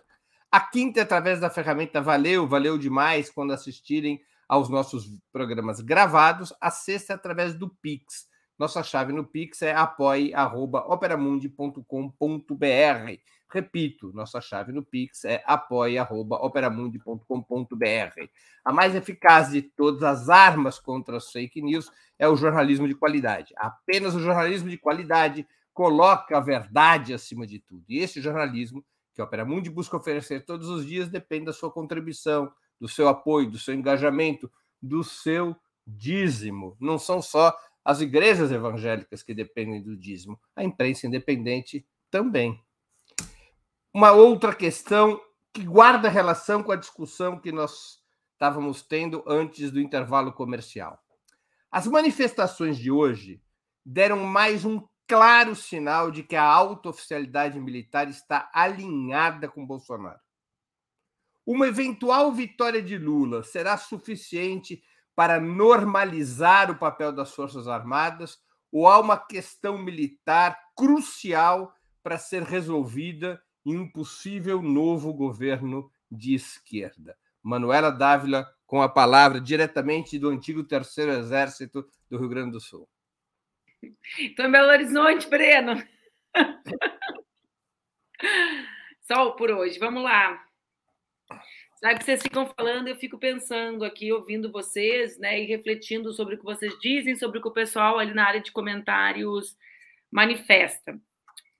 A quinta é através da ferramenta Valeu, valeu demais quando assistirem aos nossos programas gravados. A sexta é através do Pix. Nossa chave no Pix é apoie.operamundi.com.br. Repito, nossa chave no Pix é apoia.operamundi.com.br. A mais eficaz de todas as armas contra as fake news é o jornalismo de qualidade. Apenas o jornalismo de qualidade coloca a verdade acima de tudo. E esse jornalismo que a Opera Mundi busca oferecer todos os dias depende da sua contribuição, do seu apoio, do seu engajamento, do seu dízimo. Não são só as igrejas evangélicas que dependem do dízimo, a imprensa independente também uma outra questão que guarda relação com a discussão que nós estávamos tendo antes do intervalo comercial. As manifestações de hoje deram mais um claro sinal de que a alta oficialidade militar está alinhada com Bolsonaro. Uma eventual vitória de Lula será suficiente para normalizar o papel das Forças Armadas ou há uma questão militar crucial para ser resolvida em um possível novo governo de esquerda. Manuela Dávila, com a palavra diretamente do antigo Terceiro Exército do Rio Grande do Sul. Estou em Belo Horizonte, Breno. Só por hoje. Vamos lá. Sabe que vocês ficam falando, eu fico pensando aqui, ouvindo vocês, né, e refletindo sobre o que vocês dizem, sobre o que o pessoal ali na área de comentários manifesta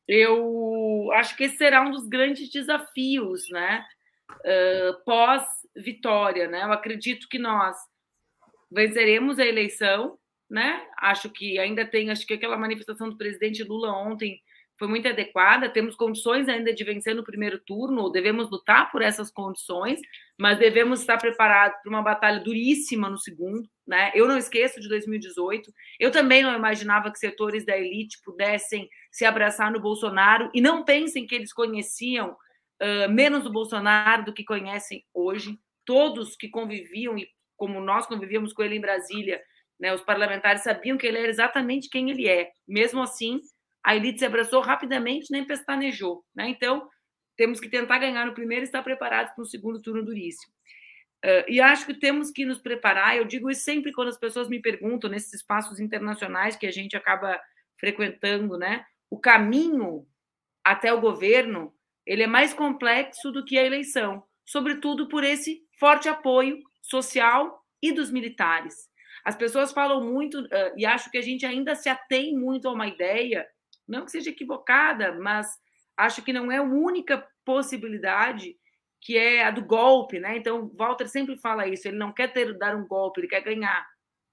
eu acho que esse será um dos grandes desafios, né? Uh, Pós-vitória, né? Eu acredito que nós venceremos a eleição, né? Acho que ainda tem, acho que aquela manifestação do presidente Lula ontem foi muito adequada. Temos condições ainda de vencer no primeiro turno, devemos lutar por essas condições, mas devemos estar preparados para uma batalha duríssima no segundo. Né? Eu não esqueço de 2018. Eu também não imaginava que setores da elite pudessem se abraçar no Bolsonaro e não pensem que eles conheciam uh, menos o Bolsonaro do que conhecem hoje. Todos que conviviam e como nós convivíamos com ele em Brasília, né, os parlamentares sabiam que ele era exatamente quem ele é. Mesmo assim, a elite se abraçou rapidamente, nem pestanejou. Né? Então, temos que tentar ganhar no primeiro e estar preparados para o segundo turno duríssimo. Uh, e acho que temos que nos preparar. Eu digo isso sempre quando as pessoas me perguntam nesses espaços internacionais que a gente acaba frequentando, né? O caminho até o governo ele é mais complexo do que a eleição, sobretudo por esse forte apoio social e dos militares. As pessoas falam muito e acho que a gente ainda se atém muito a uma ideia não que seja equivocada, mas acho que não é a única possibilidade que é a do golpe, né? Então, Walter sempre fala isso, ele não quer ter dar um golpe, ele quer ganhar.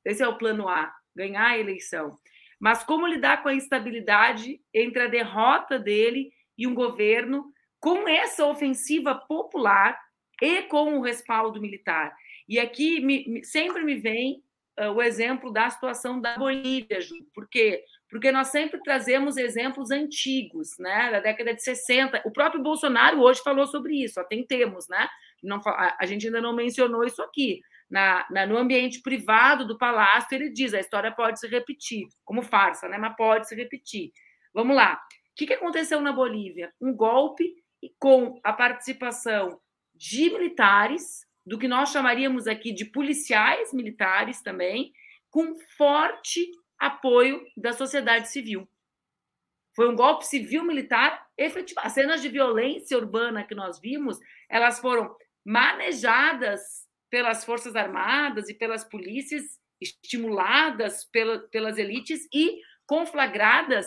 Esse é o plano A, ganhar a eleição. Mas como lidar com a instabilidade entre a derrota dele e um governo com essa ofensiva popular e com o respaldo militar? E aqui me, sempre me vem uh, o exemplo da situação da Bolívia, Ju, porque porque nós sempre trazemos exemplos antigos, né, da década de 60. O próprio Bolsonaro hoje falou sobre isso, atentemos, né? Não, a, a gente ainda não mencionou isso aqui. Na, na, no ambiente privado do palácio, ele diz: a história pode se repetir, como farsa, né? Mas pode se repetir. Vamos lá. O que, que aconteceu na Bolívia? Um golpe com a participação de militares, do que nós chamaríamos aqui de policiais militares também, com forte apoio da sociedade civil. Foi um golpe civil-militar efetivo. As cenas de violência urbana que nós vimos, elas foram manejadas pelas Forças Armadas e pelas polícias, estimuladas pela, pelas elites e conflagradas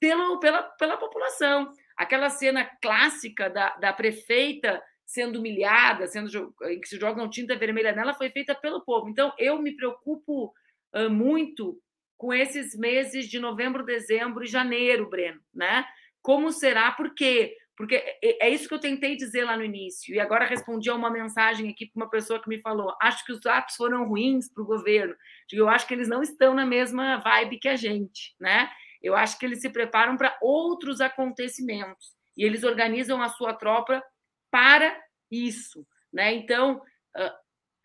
pela, pela, população. Aquela cena clássica da, da prefeita sendo humilhada, sendo em que se jogam tinta vermelha nela, foi feita pelo povo. Então, eu me preocupo uh, muito com esses meses de novembro, dezembro e janeiro, Breno, né? Como será? Por quê? Porque é, é, é isso que eu tentei dizer lá no início, e agora respondi a uma mensagem aqui para uma pessoa que me falou: acho que os atos foram ruins para o governo. Eu acho que eles não estão na mesma vibe que a gente, né? Eu acho que eles se preparam para outros acontecimentos e eles organizam a sua tropa para isso, né? Então,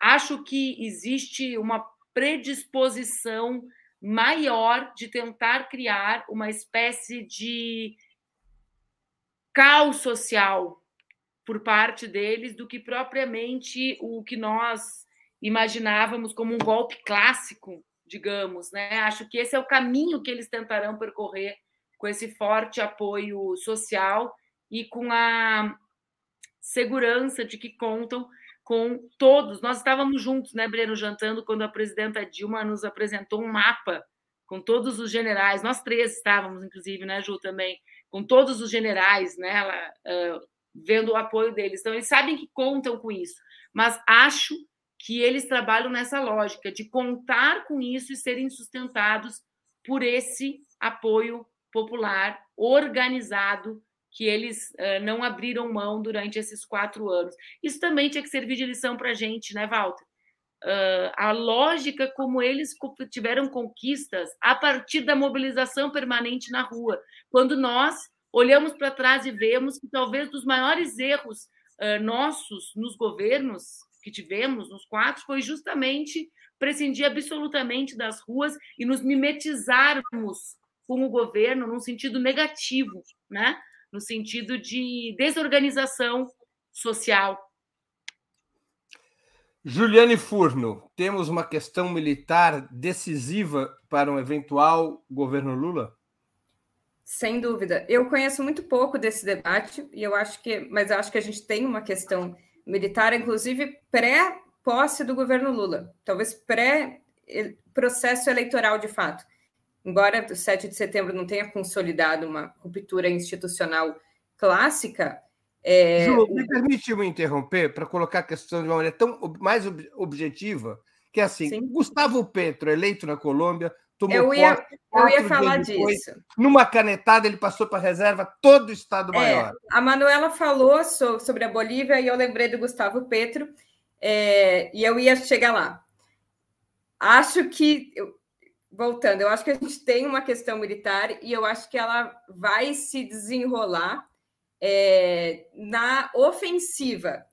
acho que existe uma predisposição maior de tentar criar uma espécie de caos social por parte deles do que propriamente o que nós imaginávamos como um golpe clássico, digamos, né? Acho que esse é o caminho que eles tentarão percorrer com esse forte apoio social e com a segurança de que contam com todos. Nós estávamos juntos, né, Breno, jantando quando a presidenta Dilma nos apresentou um mapa com todos os generais. Nós três estávamos, inclusive, né, Ju, também, com todos os generais, né, uh, vendo o apoio deles. Então, eles sabem que contam com isso, mas acho que eles trabalham nessa lógica de contar com isso e serem sustentados por esse apoio popular organizado que eles uh, não abriram mão durante esses quatro anos. Isso também tinha que servir de lição para a gente, né, Walter? Uh, a lógica como eles tiveram conquistas a partir da mobilização permanente na rua. Quando nós olhamos para trás e vemos que talvez dos maiores erros uh, nossos nos governos que tivemos, nos quatro, foi justamente prescindir absolutamente das ruas e nos mimetizarmos com o governo num sentido negativo, né? no sentido de desorganização social. Juliane Furno, temos uma questão militar decisiva para um eventual governo Lula? Sem dúvida. Eu conheço muito pouco desse debate e eu acho que, mas eu acho que a gente tem uma questão militar, inclusive pré-posse do governo Lula, talvez pré-processo eleitoral de fato embora o 7 de setembro não tenha consolidado uma ruptura institucional clássica. É... Ju, me permite me interromper para colocar a questão de uma maneira tão mais objetiva, que é assim: Sim. Gustavo Petro, eleito na Colômbia, tomou eu ia, posse, eu ia falar depois, disso. Numa canetada, ele passou para a reserva todo o Estado é, Maior. A Manuela falou sobre a Bolívia e eu lembrei do Gustavo Petro, é, e eu ia chegar lá. Acho que voltando, eu acho que a gente tem uma questão militar e eu acho que ela vai se desenrolar é, na ofensiva.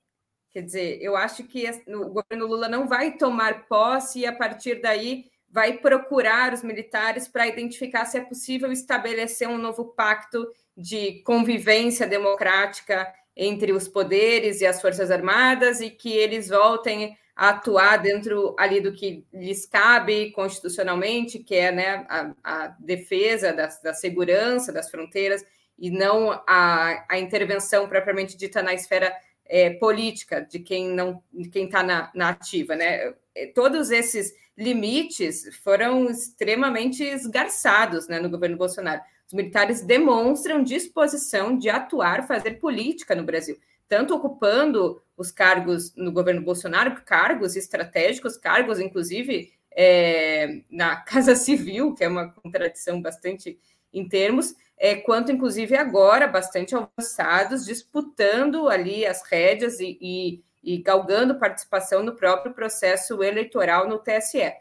Quer dizer, eu acho que o governo Lula não vai tomar posse e a partir daí vai procurar os militares para identificar se é possível estabelecer um novo pacto de convivência democrática entre os poderes e as forças armadas e que eles voltem a atuar dentro ali do que lhes cabe constitucionalmente, que é né, a, a defesa da, da, segurança das fronteiras e não a, a intervenção propriamente dita na esfera é, política de quem não quem está na, na ativa, né? É, todos esses limites foram extremamente esgarçados né, no governo Bolsonaro. Os militares demonstram disposição de atuar, fazer política no Brasil tanto ocupando os cargos no governo Bolsonaro, cargos estratégicos, cargos, inclusive, é, na Casa Civil, que é uma contradição bastante em termos, é, quanto, inclusive, agora, bastante avançados, disputando ali as rédeas e, e, e galgando participação no próprio processo eleitoral no TSE.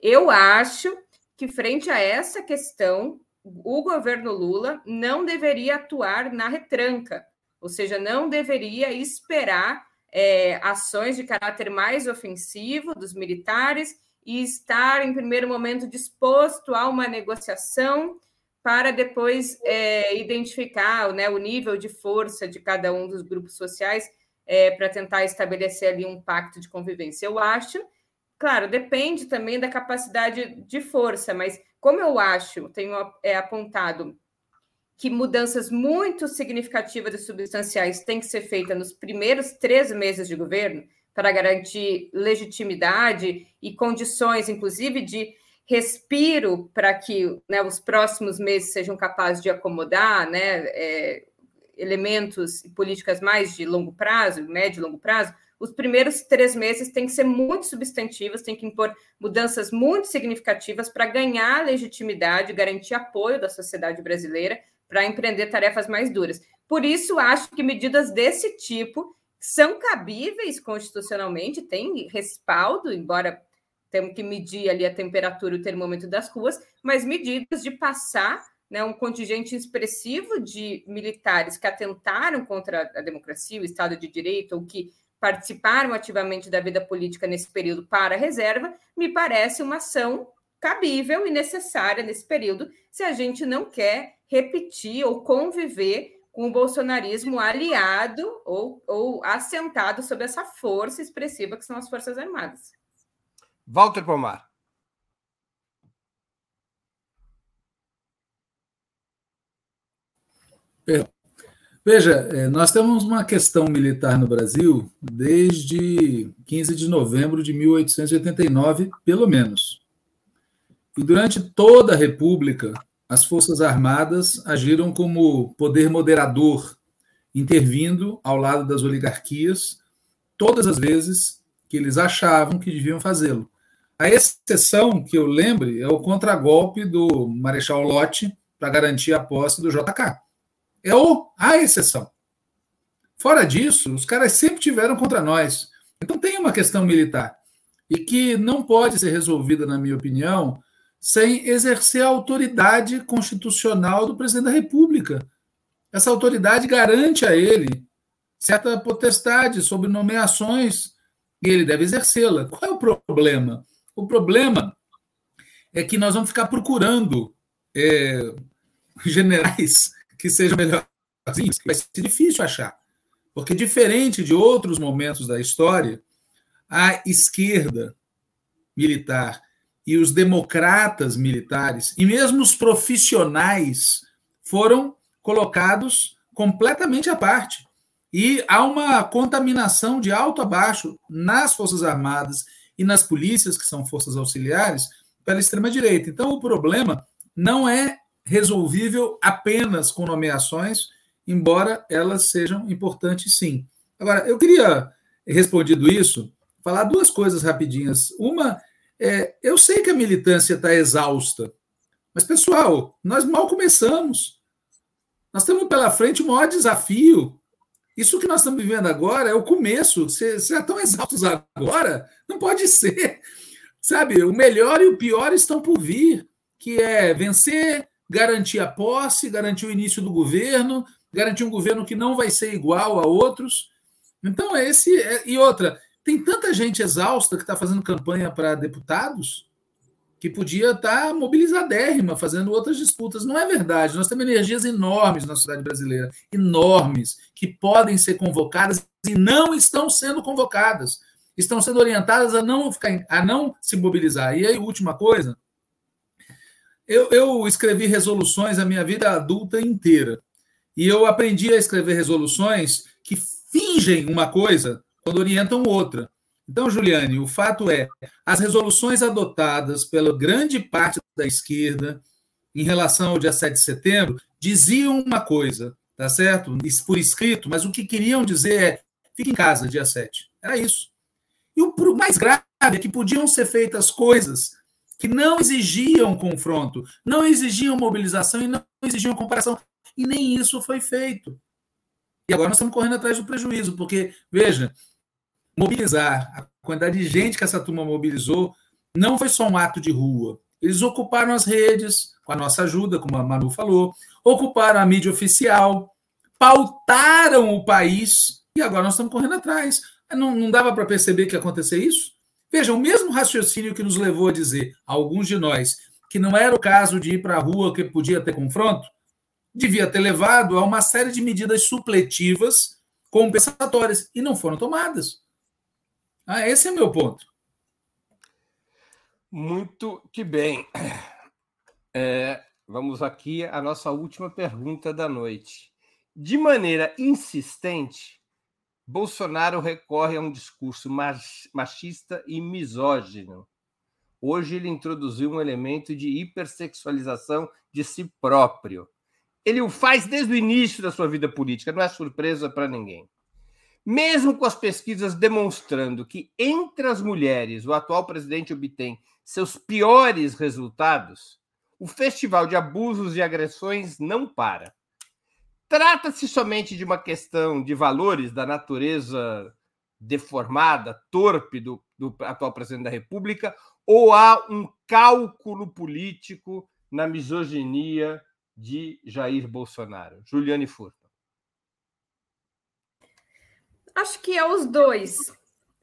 Eu acho que, frente a essa questão, o governo Lula não deveria atuar na retranca, ou seja, não deveria esperar é, ações de caráter mais ofensivo dos militares e estar, em primeiro momento, disposto a uma negociação para depois é, identificar né, o nível de força de cada um dos grupos sociais é, para tentar estabelecer ali um pacto de convivência. Eu acho, claro, depende também da capacidade de força, mas como eu acho, tenho é, apontado que mudanças muito significativas e substanciais têm que ser feitas nos primeiros três meses de governo para garantir legitimidade e condições, inclusive, de respiro para que né, os próximos meses sejam capazes de acomodar né, é, elementos e políticas mais de longo prazo, médio e longo prazo, os primeiros três meses têm que ser muito substantivos, tem que impor mudanças muito significativas para ganhar legitimidade, garantir apoio da sociedade brasileira para empreender tarefas mais duras. Por isso, acho que medidas desse tipo são cabíveis constitucionalmente, têm respaldo, embora temos que medir ali a temperatura e o termômetro das ruas, mas medidas de passar né, um contingente expressivo de militares que atentaram contra a democracia, o Estado de Direito, ou que participaram ativamente da vida política nesse período para a reserva, me parece uma ação cabível e necessária nesse período, se a gente não quer repetir ou conviver com o bolsonarismo aliado ou, ou assentado sob essa força expressiva que são as Forças Armadas. Walter Pomar. Veja, é, nós temos uma questão militar no Brasil desde 15 de novembro de 1889, pelo menos. E durante toda a República, as Forças Armadas agiram como poder moderador, intervindo ao lado das oligarquias todas as vezes que eles achavam que deviam fazê-lo. A exceção que eu lembre é o contragolpe do Marechal Lott para garantir a posse do JK. É o, a exceção. Fora disso, os caras sempre tiveram contra nós. Então tem uma questão militar e que não pode ser resolvida, na minha opinião, sem exercer a autoridade constitucional do presidente da República. Essa autoridade garante a ele certa potestade sobre nomeações e ele deve exercê-la. Qual é o problema? O problema é que nós vamos ficar procurando é, generais que sejam melhorzinhos, vai ser difícil achar. Porque, diferente de outros momentos da história, a esquerda militar e os democratas militares, e mesmo os profissionais, foram colocados completamente à parte. E há uma contaminação de alto a baixo nas Forças Armadas e nas polícias, que são forças auxiliares, pela extrema-direita. Então, o problema não é resolvível apenas com nomeações, embora elas sejam importantes sim. Agora, eu queria, respondido isso, falar duas coisas rapidinhas. Uma, é, eu sei que a militância está exausta, mas, pessoal, nós mal começamos. Nós temos pela frente o maior desafio. Isso que nós estamos vivendo agora é o começo. Vocês já estão exaustos agora? Não pode ser. Sabe, o melhor e o pior estão por vir, que é vencer garantir a posse, garantir o início do governo, garantir um governo que não vai ser igual a outros. Então, é esse. É, e outra, tem tanta gente exausta que está fazendo campanha para deputados que podia estar tá mobilizadérrima, fazendo outras disputas. Não é verdade. Nós temos energias enormes na sociedade brasileira, enormes, que podem ser convocadas e não estão sendo convocadas. Estão sendo orientadas a não ficar, a não se mobilizar. E aí, última coisa, eu, eu escrevi resoluções a minha vida adulta inteira. E eu aprendi a escrever resoluções que fingem uma coisa quando orientam outra. Então, Juliane, o fato é, as resoluções adotadas pela grande parte da esquerda em relação ao dia 7 de setembro diziam uma coisa, tá certo? Por escrito, mas o que queriam dizer é: fique em casa dia 7. Era isso. E o mais grave é que podiam ser feitas coisas que não exigiam confronto, não exigiam mobilização e não exigiam comparação. E nem isso foi feito. E agora nós estamos correndo atrás do prejuízo, porque, veja, mobilizar a quantidade de gente que essa turma mobilizou não foi só um ato de rua. Eles ocuparam as redes, com a nossa ajuda, como a Manu falou, ocuparam a mídia oficial, pautaram o país, e agora nós estamos correndo atrás. Não, não dava para perceber que ia acontecer isso? Veja, o mesmo raciocínio que nos levou a dizer, a alguns de nós, que não era o caso de ir para a rua que podia ter confronto, devia ter levado a uma série de medidas supletivas compensatórias e não foram tomadas. Ah, esse é meu ponto. Muito que bem. É, vamos aqui à nossa última pergunta da noite. De maneira insistente, Bolsonaro recorre a um discurso machista e misógino. Hoje ele introduziu um elemento de hipersexualização de si próprio. Ele o faz desde o início da sua vida política, não é surpresa para ninguém. Mesmo com as pesquisas demonstrando que entre as mulheres o atual presidente obtém seus piores resultados, o festival de abusos e agressões não para. Trata-se somente de uma questão de valores da natureza deformada, torpe do, do atual presidente da República, ou há um cálculo político na misoginia de Jair Bolsonaro? Juliane Furta. Acho que é os dois.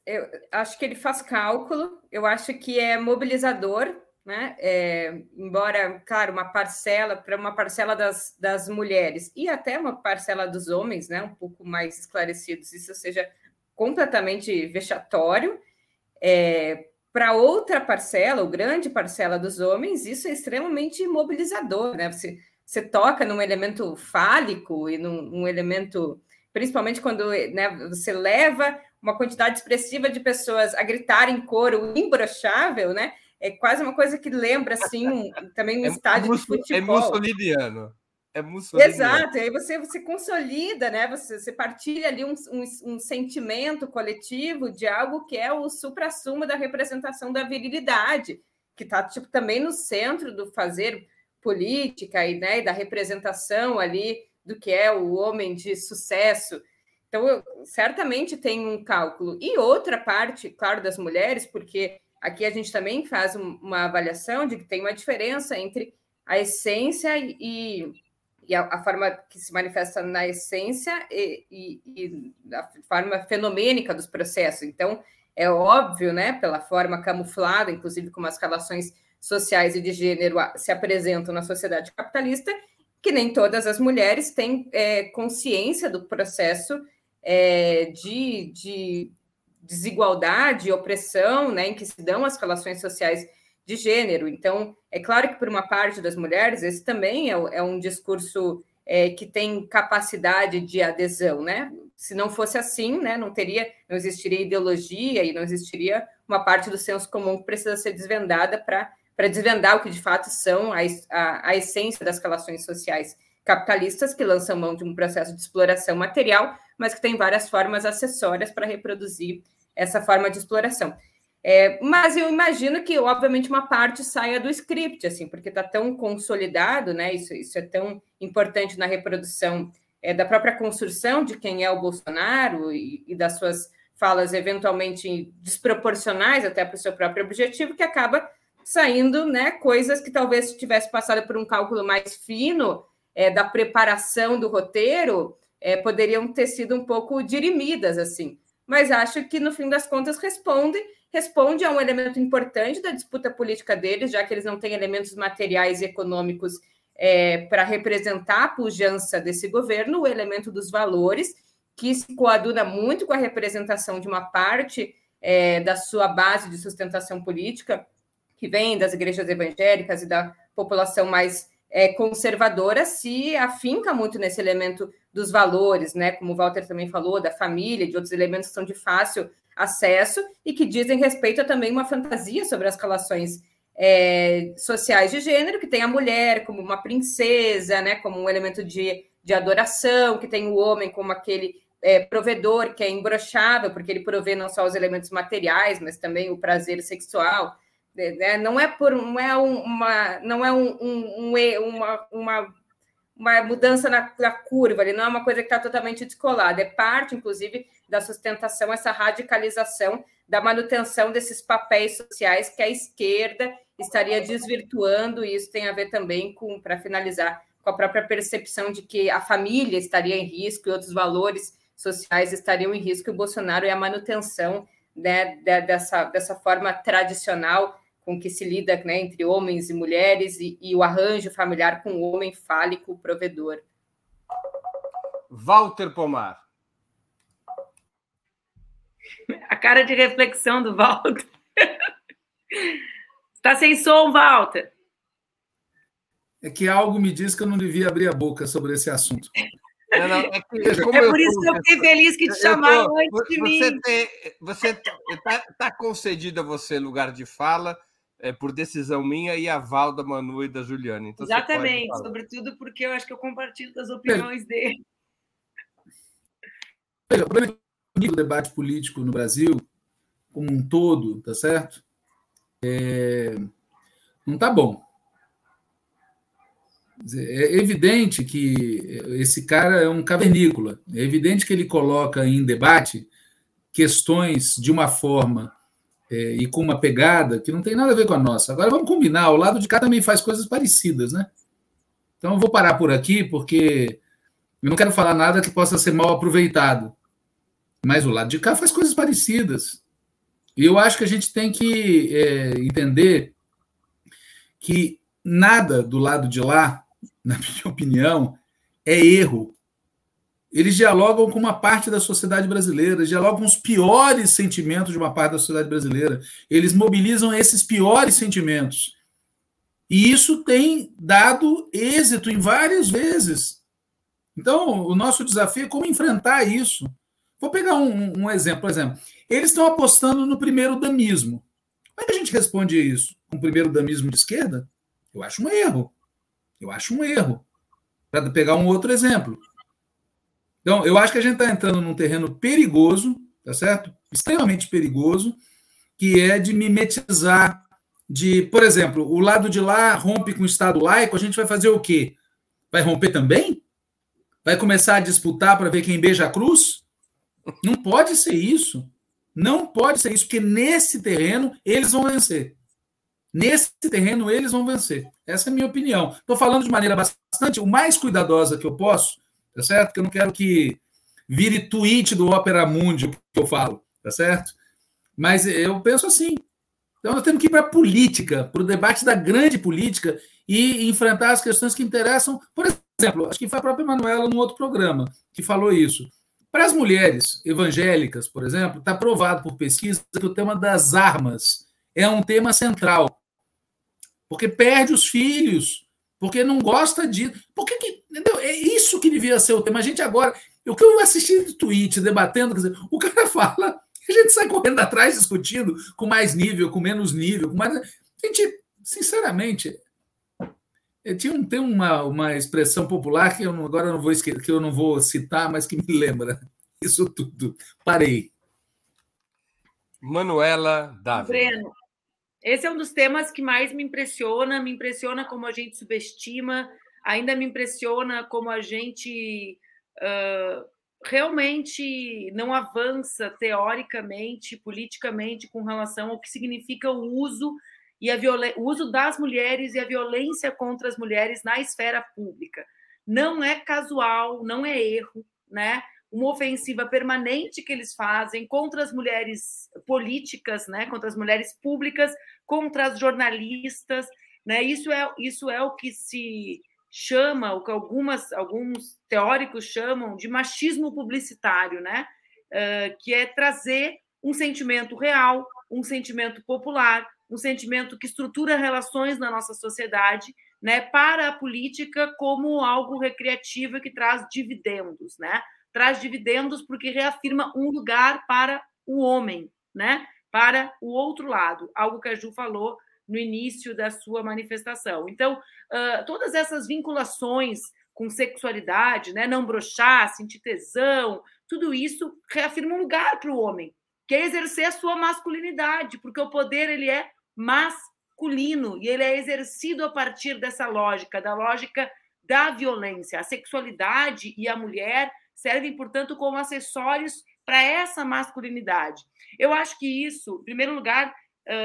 Eu acho que ele faz cálculo, eu acho que é mobilizador, né? É, embora, claro, uma parcela para uma parcela das, das mulheres e até uma parcela dos homens, né? Um pouco mais esclarecidos, isso seja completamente vexatório. É, para outra parcela, ou grande parcela dos homens, isso é extremamente mobilizador, né? Você, você toca num elemento fálico e num, num elemento, principalmente quando né, você leva uma quantidade expressiva de pessoas a gritar em coro imbrochável, né? É quase uma coisa que lembra assim também um é estádio de é futebol. É mussoliniano. É mussoliniano. Exato, e aí você, você consolida, né? Você, você partilha ali um, um, um sentimento coletivo de algo que é o supra-sumo da representação da virilidade, que está tipo, também no centro do fazer política e, né, da representação ali do que é o homem de sucesso. Então, certamente tem um cálculo. E outra parte, claro, das mulheres, porque aqui a gente também faz uma avaliação de que tem uma diferença entre a essência e, e a, a, forma que se manifesta na essência e, e, e a forma fenomênica dos processos. Então, é óbvio, né, pela forma camuflada, inclusive como as relações sociais e de gênero se apresentam na sociedade capitalista, que nem todas as mulheres têm é, consciência do processo é, de, de, desigualdade opressão né, em que se dão as relações sociais de gênero. Então, é claro que, por uma parte das mulheres, esse também é, é um discurso é, que tem capacidade de adesão, né? Se não fosse assim, né, não teria, não existiria ideologia e não existiria uma parte do senso comum que precisa ser desvendada para para desvendar o que de fato são a, a, a essência das relações sociais capitalistas que lançam mão de um processo de exploração material, mas que tem várias formas acessórias para reproduzir essa forma de exploração. É, mas eu imagino que, obviamente, uma parte saia do script, assim, porque está tão consolidado, né? Isso, isso é tão importante na reprodução é, da própria construção de quem é o Bolsonaro e, e das suas falas eventualmente desproporcionais até para o seu próprio objetivo, que acaba saindo né, coisas que talvez tivesse passado por um cálculo mais fino é, da preparação do roteiro, é, poderiam ter sido um pouco dirimidas, assim. Mas acho que, no fim das contas, responde, responde a um elemento importante da disputa política deles, já que eles não têm elementos materiais e econômicos é, para representar a pujança desse governo, o elemento dos valores, que se coaduna muito com a representação de uma parte é, da sua base de sustentação política, que vem das igrejas evangélicas e da população mais é, conservadora se afinca muito nesse elemento dos valores, né? Como o Walter também falou, da família, de outros elementos que são de fácil acesso e que dizem respeito a também uma fantasia sobre as relações é, sociais de gênero, que tem a mulher como uma princesa, né? Como um elemento de, de adoração, que tem o homem como aquele é, provedor que é imbrochável, porque ele provê não só os elementos materiais, mas também o prazer sexual. Né? Não é por não é uma não é um, um, um uma, uma, uma mudança na, na, curva, ele não é uma coisa que está totalmente descolada, é parte, inclusive, da sustentação, essa radicalização da manutenção desses papéis sociais que a esquerda estaria desvirtuando, e isso tem a ver também com, para finalizar, com a própria percepção de que a família estaria em risco e outros valores sociais estariam em risco, e o Bolsonaro é a manutenção né, dessa, dessa forma tradicional com que se lida né, entre homens e mulheres e, e, o arranjo familiar com o homem fálico provedor. Walter Pomar. A cara de reflexão do Walter. Está sem som, Walter. É que algo me diz que eu não devia abrir a boca sobre esse assunto. Não, não, é, que, é por isso que eu fiquei feliz que te chamaram antes de você mim. Tem, você está tá concedido a você lugar de fala é, por decisão minha e aval da Manu e da Juliana. Então, Exatamente, sobretudo porque eu acho que eu compartilho das opiniões dele. Veja, o problema do debate político no Brasil, como um todo, tá certo? É... Não tá bom. É evidente que esse cara é um cavernícola. É evidente que ele coloca em debate questões de uma forma é, e com uma pegada que não tem nada a ver com a nossa. Agora vamos combinar, o lado de cá também faz coisas parecidas, né? Então eu vou parar por aqui, porque eu não quero falar nada que possa ser mal aproveitado. Mas o lado de cá faz coisas parecidas. E eu acho que a gente tem que é, entender que nada do lado de lá, na minha opinião, é erro eles dialogam com uma parte da sociedade brasileira, dialogam com os piores sentimentos de uma parte da sociedade brasileira. Eles mobilizam esses piores sentimentos. E isso tem dado êxito em várias vezes. Então, o nosso desafio é como enfrentar isso. Vou pegar um, um exemplo, por exemplo. Eles estão apostando no primeiro damismo. Como é que a gente responde isso? Com o primeiro damismo de esquerda? Eu acho um erro. Eu acho um erro. Para pegar um outro exemplo. Então, eu acho que a gente está entrando num terreno perigoso, tá certo? Extremamente perigoso, que é de mimetizar, de, por exemplo, o lado de lá rompe com o Estado laico, a gente vai fazer o quê? Vai romper também? Vai começar a disputar para ver quem beija a cruz? Não pode ser isso. Não pode ser isso, porque nesse terreno eles vão vencer. Nesse terreno eles vão vencer. Essa é a minha opinião. Estou falando de maneira bastante, o mais cuidadosa que eu posso, tá certo? Porque eu não quero que vire tweet do Opera Mundi o que eu falo, tá certo? Mas eu penso assim. Então nós temos que ir para a política, para o debate da grande política e enfrentar as questões que interessam. Por exemplo, acho que foi a própria Manuela no outro programa que falou isso. Para as mulheres evangélicas, por exemplo, está provado por pesquisa que o tema das armas é um tema central. Porque perde os filhos, porque não gosta de. Por que, que entendeu? É isso que devia ser o tema. A gente agora. O que eu assisti de tweet, debatendo, quer dizer, o cara fala, a gente sai correndo atrás, discutindo com mais nível, com menos nível, com mais. Gente, sinceramente, tinha um, tem uma, uma expressão popular que eu não, agora eu não vou esquecer, que eu não vou citar, mas que me lembra isso tudo. Parei. Manuela Davi. Breno, esse é um dos temas que mais me impressiona, me impressiona como a gente subestima, ainda me impressiona como a gente uh, realmente não avança teoricamente, politicamente, com relação ao que significa o uso e a o uso das mulheres e a violência contra as mulheres na esfera pública. Não é casual, não é erro, né? Uma ofensiva permanente que eles fazem contra as mulheres políticas, né? Contra as mulheres públicas, contra as jornalistas, né? Isso é isso é o que se chama, o que algumas alguns teóricos chamam de machismo publicitário, né? Uh, que é trazer um sentimento real, um sentimento popular, um sentimento que estrutura relações na nossa sociedade, né, para a política como algo recreativo que traz dividendos, né? Traz dividendos porque reafirma um lugar para o homem, né? Para o outro lado, algo que a Ju falou no início da sua manifestação. Então, uh, todas essas vinculações com sexualidade, né, não brochar, sentir tesão, tudo isso reafirma um lugar para o homem, que é exercer a sua masculinidade, porque o poder ele é masculino e ele é exercido a partir dessa lógica, da lógica da violência. A sexualidade e a mulher servem, portanto, como acessórios para essa masculinidade. Eu acho que isso, em primeiro lugar,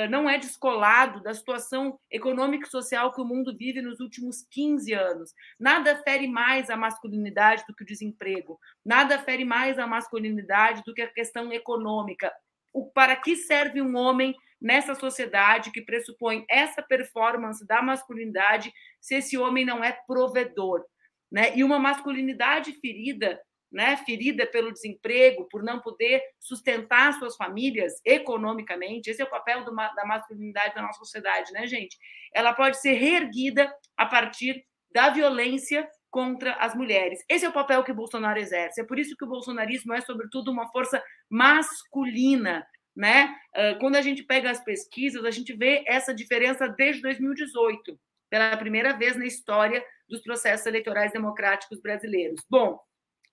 não é descolado da situação econômica e social que o mundo vive nos últimos 15 anos. Nada fere mais a masculinidade do que o desemprego, nada fere mais a masculinidade do que a questão econômica. O, para que serve um homem nessa sociedade que pressupõe essa performance da masculinidade se esse homem não é provedor, né? E uma masculinidade ferida, né, ferida pelo desemprego, por não poder sustentar suas famílias economicamente, esse é o papel do, da masculinidade na nossa sociedade, né, gente? Ela pode ser reerguida a partir da violência contra as mulheres. Esse é o papel que Bolsonaro exerce. É por isso que o bolsonarismo é, sobretudo, uma força masculina, né? Quando a gente pega as pesquisas, a gente vê essa diferença desde 2018, pela primeira vez na história dos processos eleitorais democráticos brasileiros. Bom,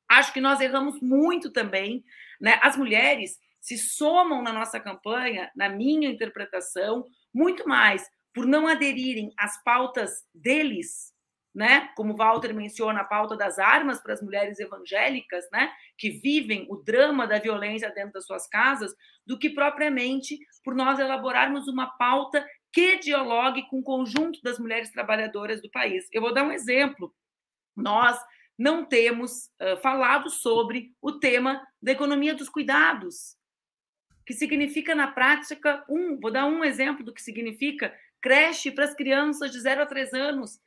acho que nós erramos muito também, né? As mulheres se somam na nossa campanha, na minha interpretação, muito mais por não aderirem às pautas deles, né? Como Walter menciona, a pauta das armas para as mulheres evangélicas, né? Que vivem o drama da violência dentro das suas casas, do que propriamente por nós elaborarmos uma pauta que dialogue com o conjunto das mulheres trabalhadoras do país. Eu vou dar um exemplo. Nós não temos uh, falado sobre o tema da economia dos cuidados, que significa na prática um, vou dar um exemplo do que significa creche para as crianças de 0 a 3 anos,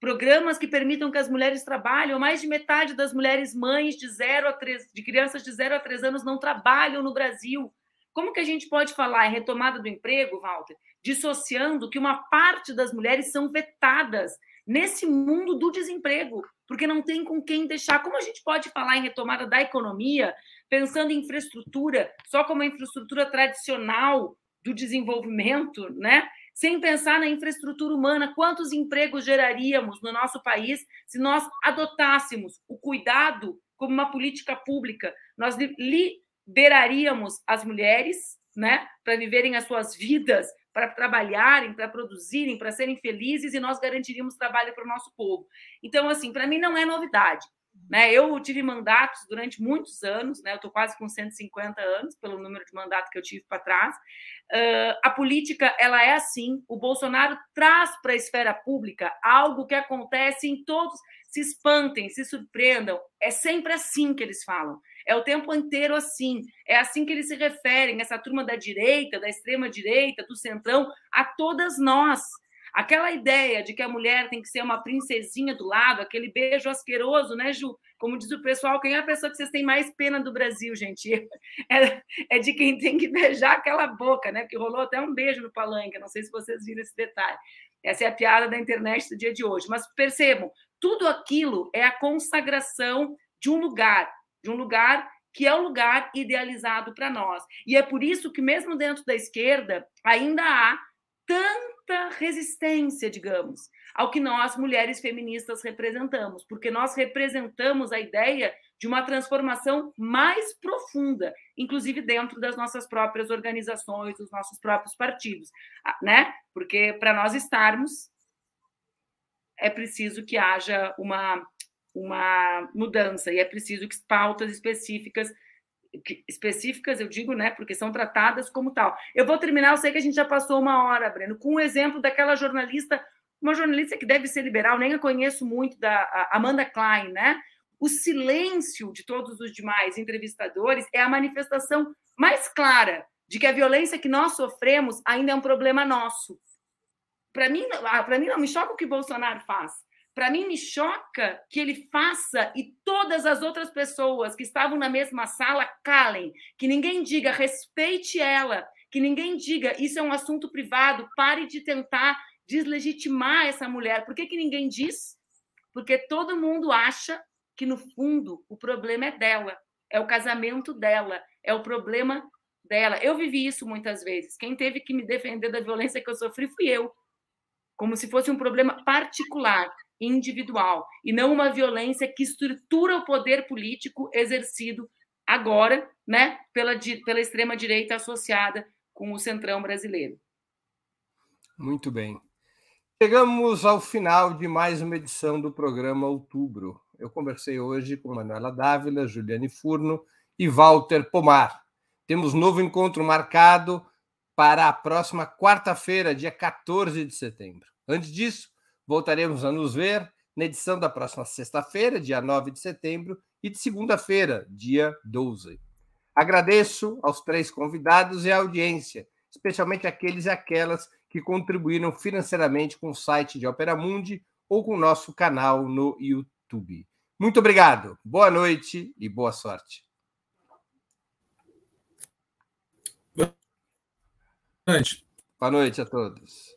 programas que permitam que as mulheres trabalhem. Mais de metade das mulheres mães de 0 a 3, de crianças de 0 a 3 anos não trabalham no Brasil. Como que a gente pode falar em retomada do emprego, Walter, dissociando que uma parte das mulheres são vetadas nesse mundo do desemprego, porque não tem com quem deixar. Como a gente pode falar em retomada da economia, pensando em infraestrutura, só como a infraestrutura tradicional do desenvolvimento, né? Sem pensar na infraestrutura humana, quantos empregos geraríamos no nosso país se nós adotássemos o cuidado como uma política pública? Nós liberaríamos as mulheres, né, para viverem as suas vidas para trabalharem, para produzirem, para serem felizes e nós garantiríamos trabalho para o nosso povo. Então, assim, para mim não é novidade. Né? Eu tive mandatos durante muitos anos, né? eu estou quase com 150 anos, pelo número de mandato que eu tive para trás. Uh, a política ela é assim. O Bolsonaro traz para a esfera pública algo que acontece em todos. Se espantem, se surpreendam. É sempre assim que eles falam. É o tempo inteiro assim. É assim que eles se referem, essa turma da direita, da extrema-direita, do centrão, a todas nós. Aquela ideia de que a mulher tem que ser uma princesinha do lado, aquele beijo asqueroso, né, Ju? Como diz o pessoal, quem é a pessoa que vocês têm mais pena do Brasil, gente? É, é de quem tem que beijar aquela boca, né? Porque rolou até um beijo no palanque, não sei se vocês viram esse detalhe. Essa é a piada da internet do dia de hoje. Mas percebam, tudo aquilo é a consagração de um lugar, de um lugar que é o lugar idealizado para nós. E é por isso que, mesmo dentro da esquerda, ainda há tanta resistência, digamos, ao que nós, mulheres feministas, representamos, porque nós representamos a ideia de uma transformação mais profunda, inclusive dentro das nossas próprias organizações, dos nossos próprios partidos, ah, né? Porque para nós estarmos é preciso que haja uma uma mudança e é preciso que pautas específicas específicas, eu digo, né, porque são tratadas como tal. Eu vou terminar, eu sei que a gente já passou uma hora, Breno, com o um exemplo daquela jornalista, uma jornalista que deve ser liberal, nem a conheço muito, da Amanda Klein, né? O silêncio de todos os demais entrevistadores é a manifestação mais clara de que a violência que nós sofremos ainda é um problema nosso. Para mim, para mim não me choca o que Bolsonaro faz. Para mim, me choca que ele faça e todas as outras pessoas que estavam na mesma sala calem, que ninguém diga respeite ela, que ninguém diga isso é um assunto privado, pare de tentar deslegitimar essa mulher. Por que, que ninguém diz? Porque todo mundo acha que, no fundo, o problema é dela, é o casamento dela, é o problema dela. Eu vivi isso muitas vezes. Quem teve que me defender da violência que eu sofri fui eu. Como se fosse um problema particular individual e não uma violência que estrutura o poder político exercido agora, né, pela, pela extrema direita associada com o centrão brasileiro. Muito bem. Chegamos ao final de mais uma edição do programa Outubro. Eu conversei hoje com Manuela Dávila, Juliane Furno e Walter Pomar. Temos novo encontro marcado para a próxima quarta-feira, dia 14 de setembro. Antes disso, Voltaremos a nos ver na edição da próxima sexta-feira, dia 9 de setembro, e de segunda-feira, dia 12. Agradeço aos três convidados e à audiência, especialmente aqueles e aquelas que contribuíram financeiramente com o site de Opera Mundi ou com o nosso canal no YouTube. Muito obrigado, boa noite e boa sorte. Boa noite. Boa noite a todos.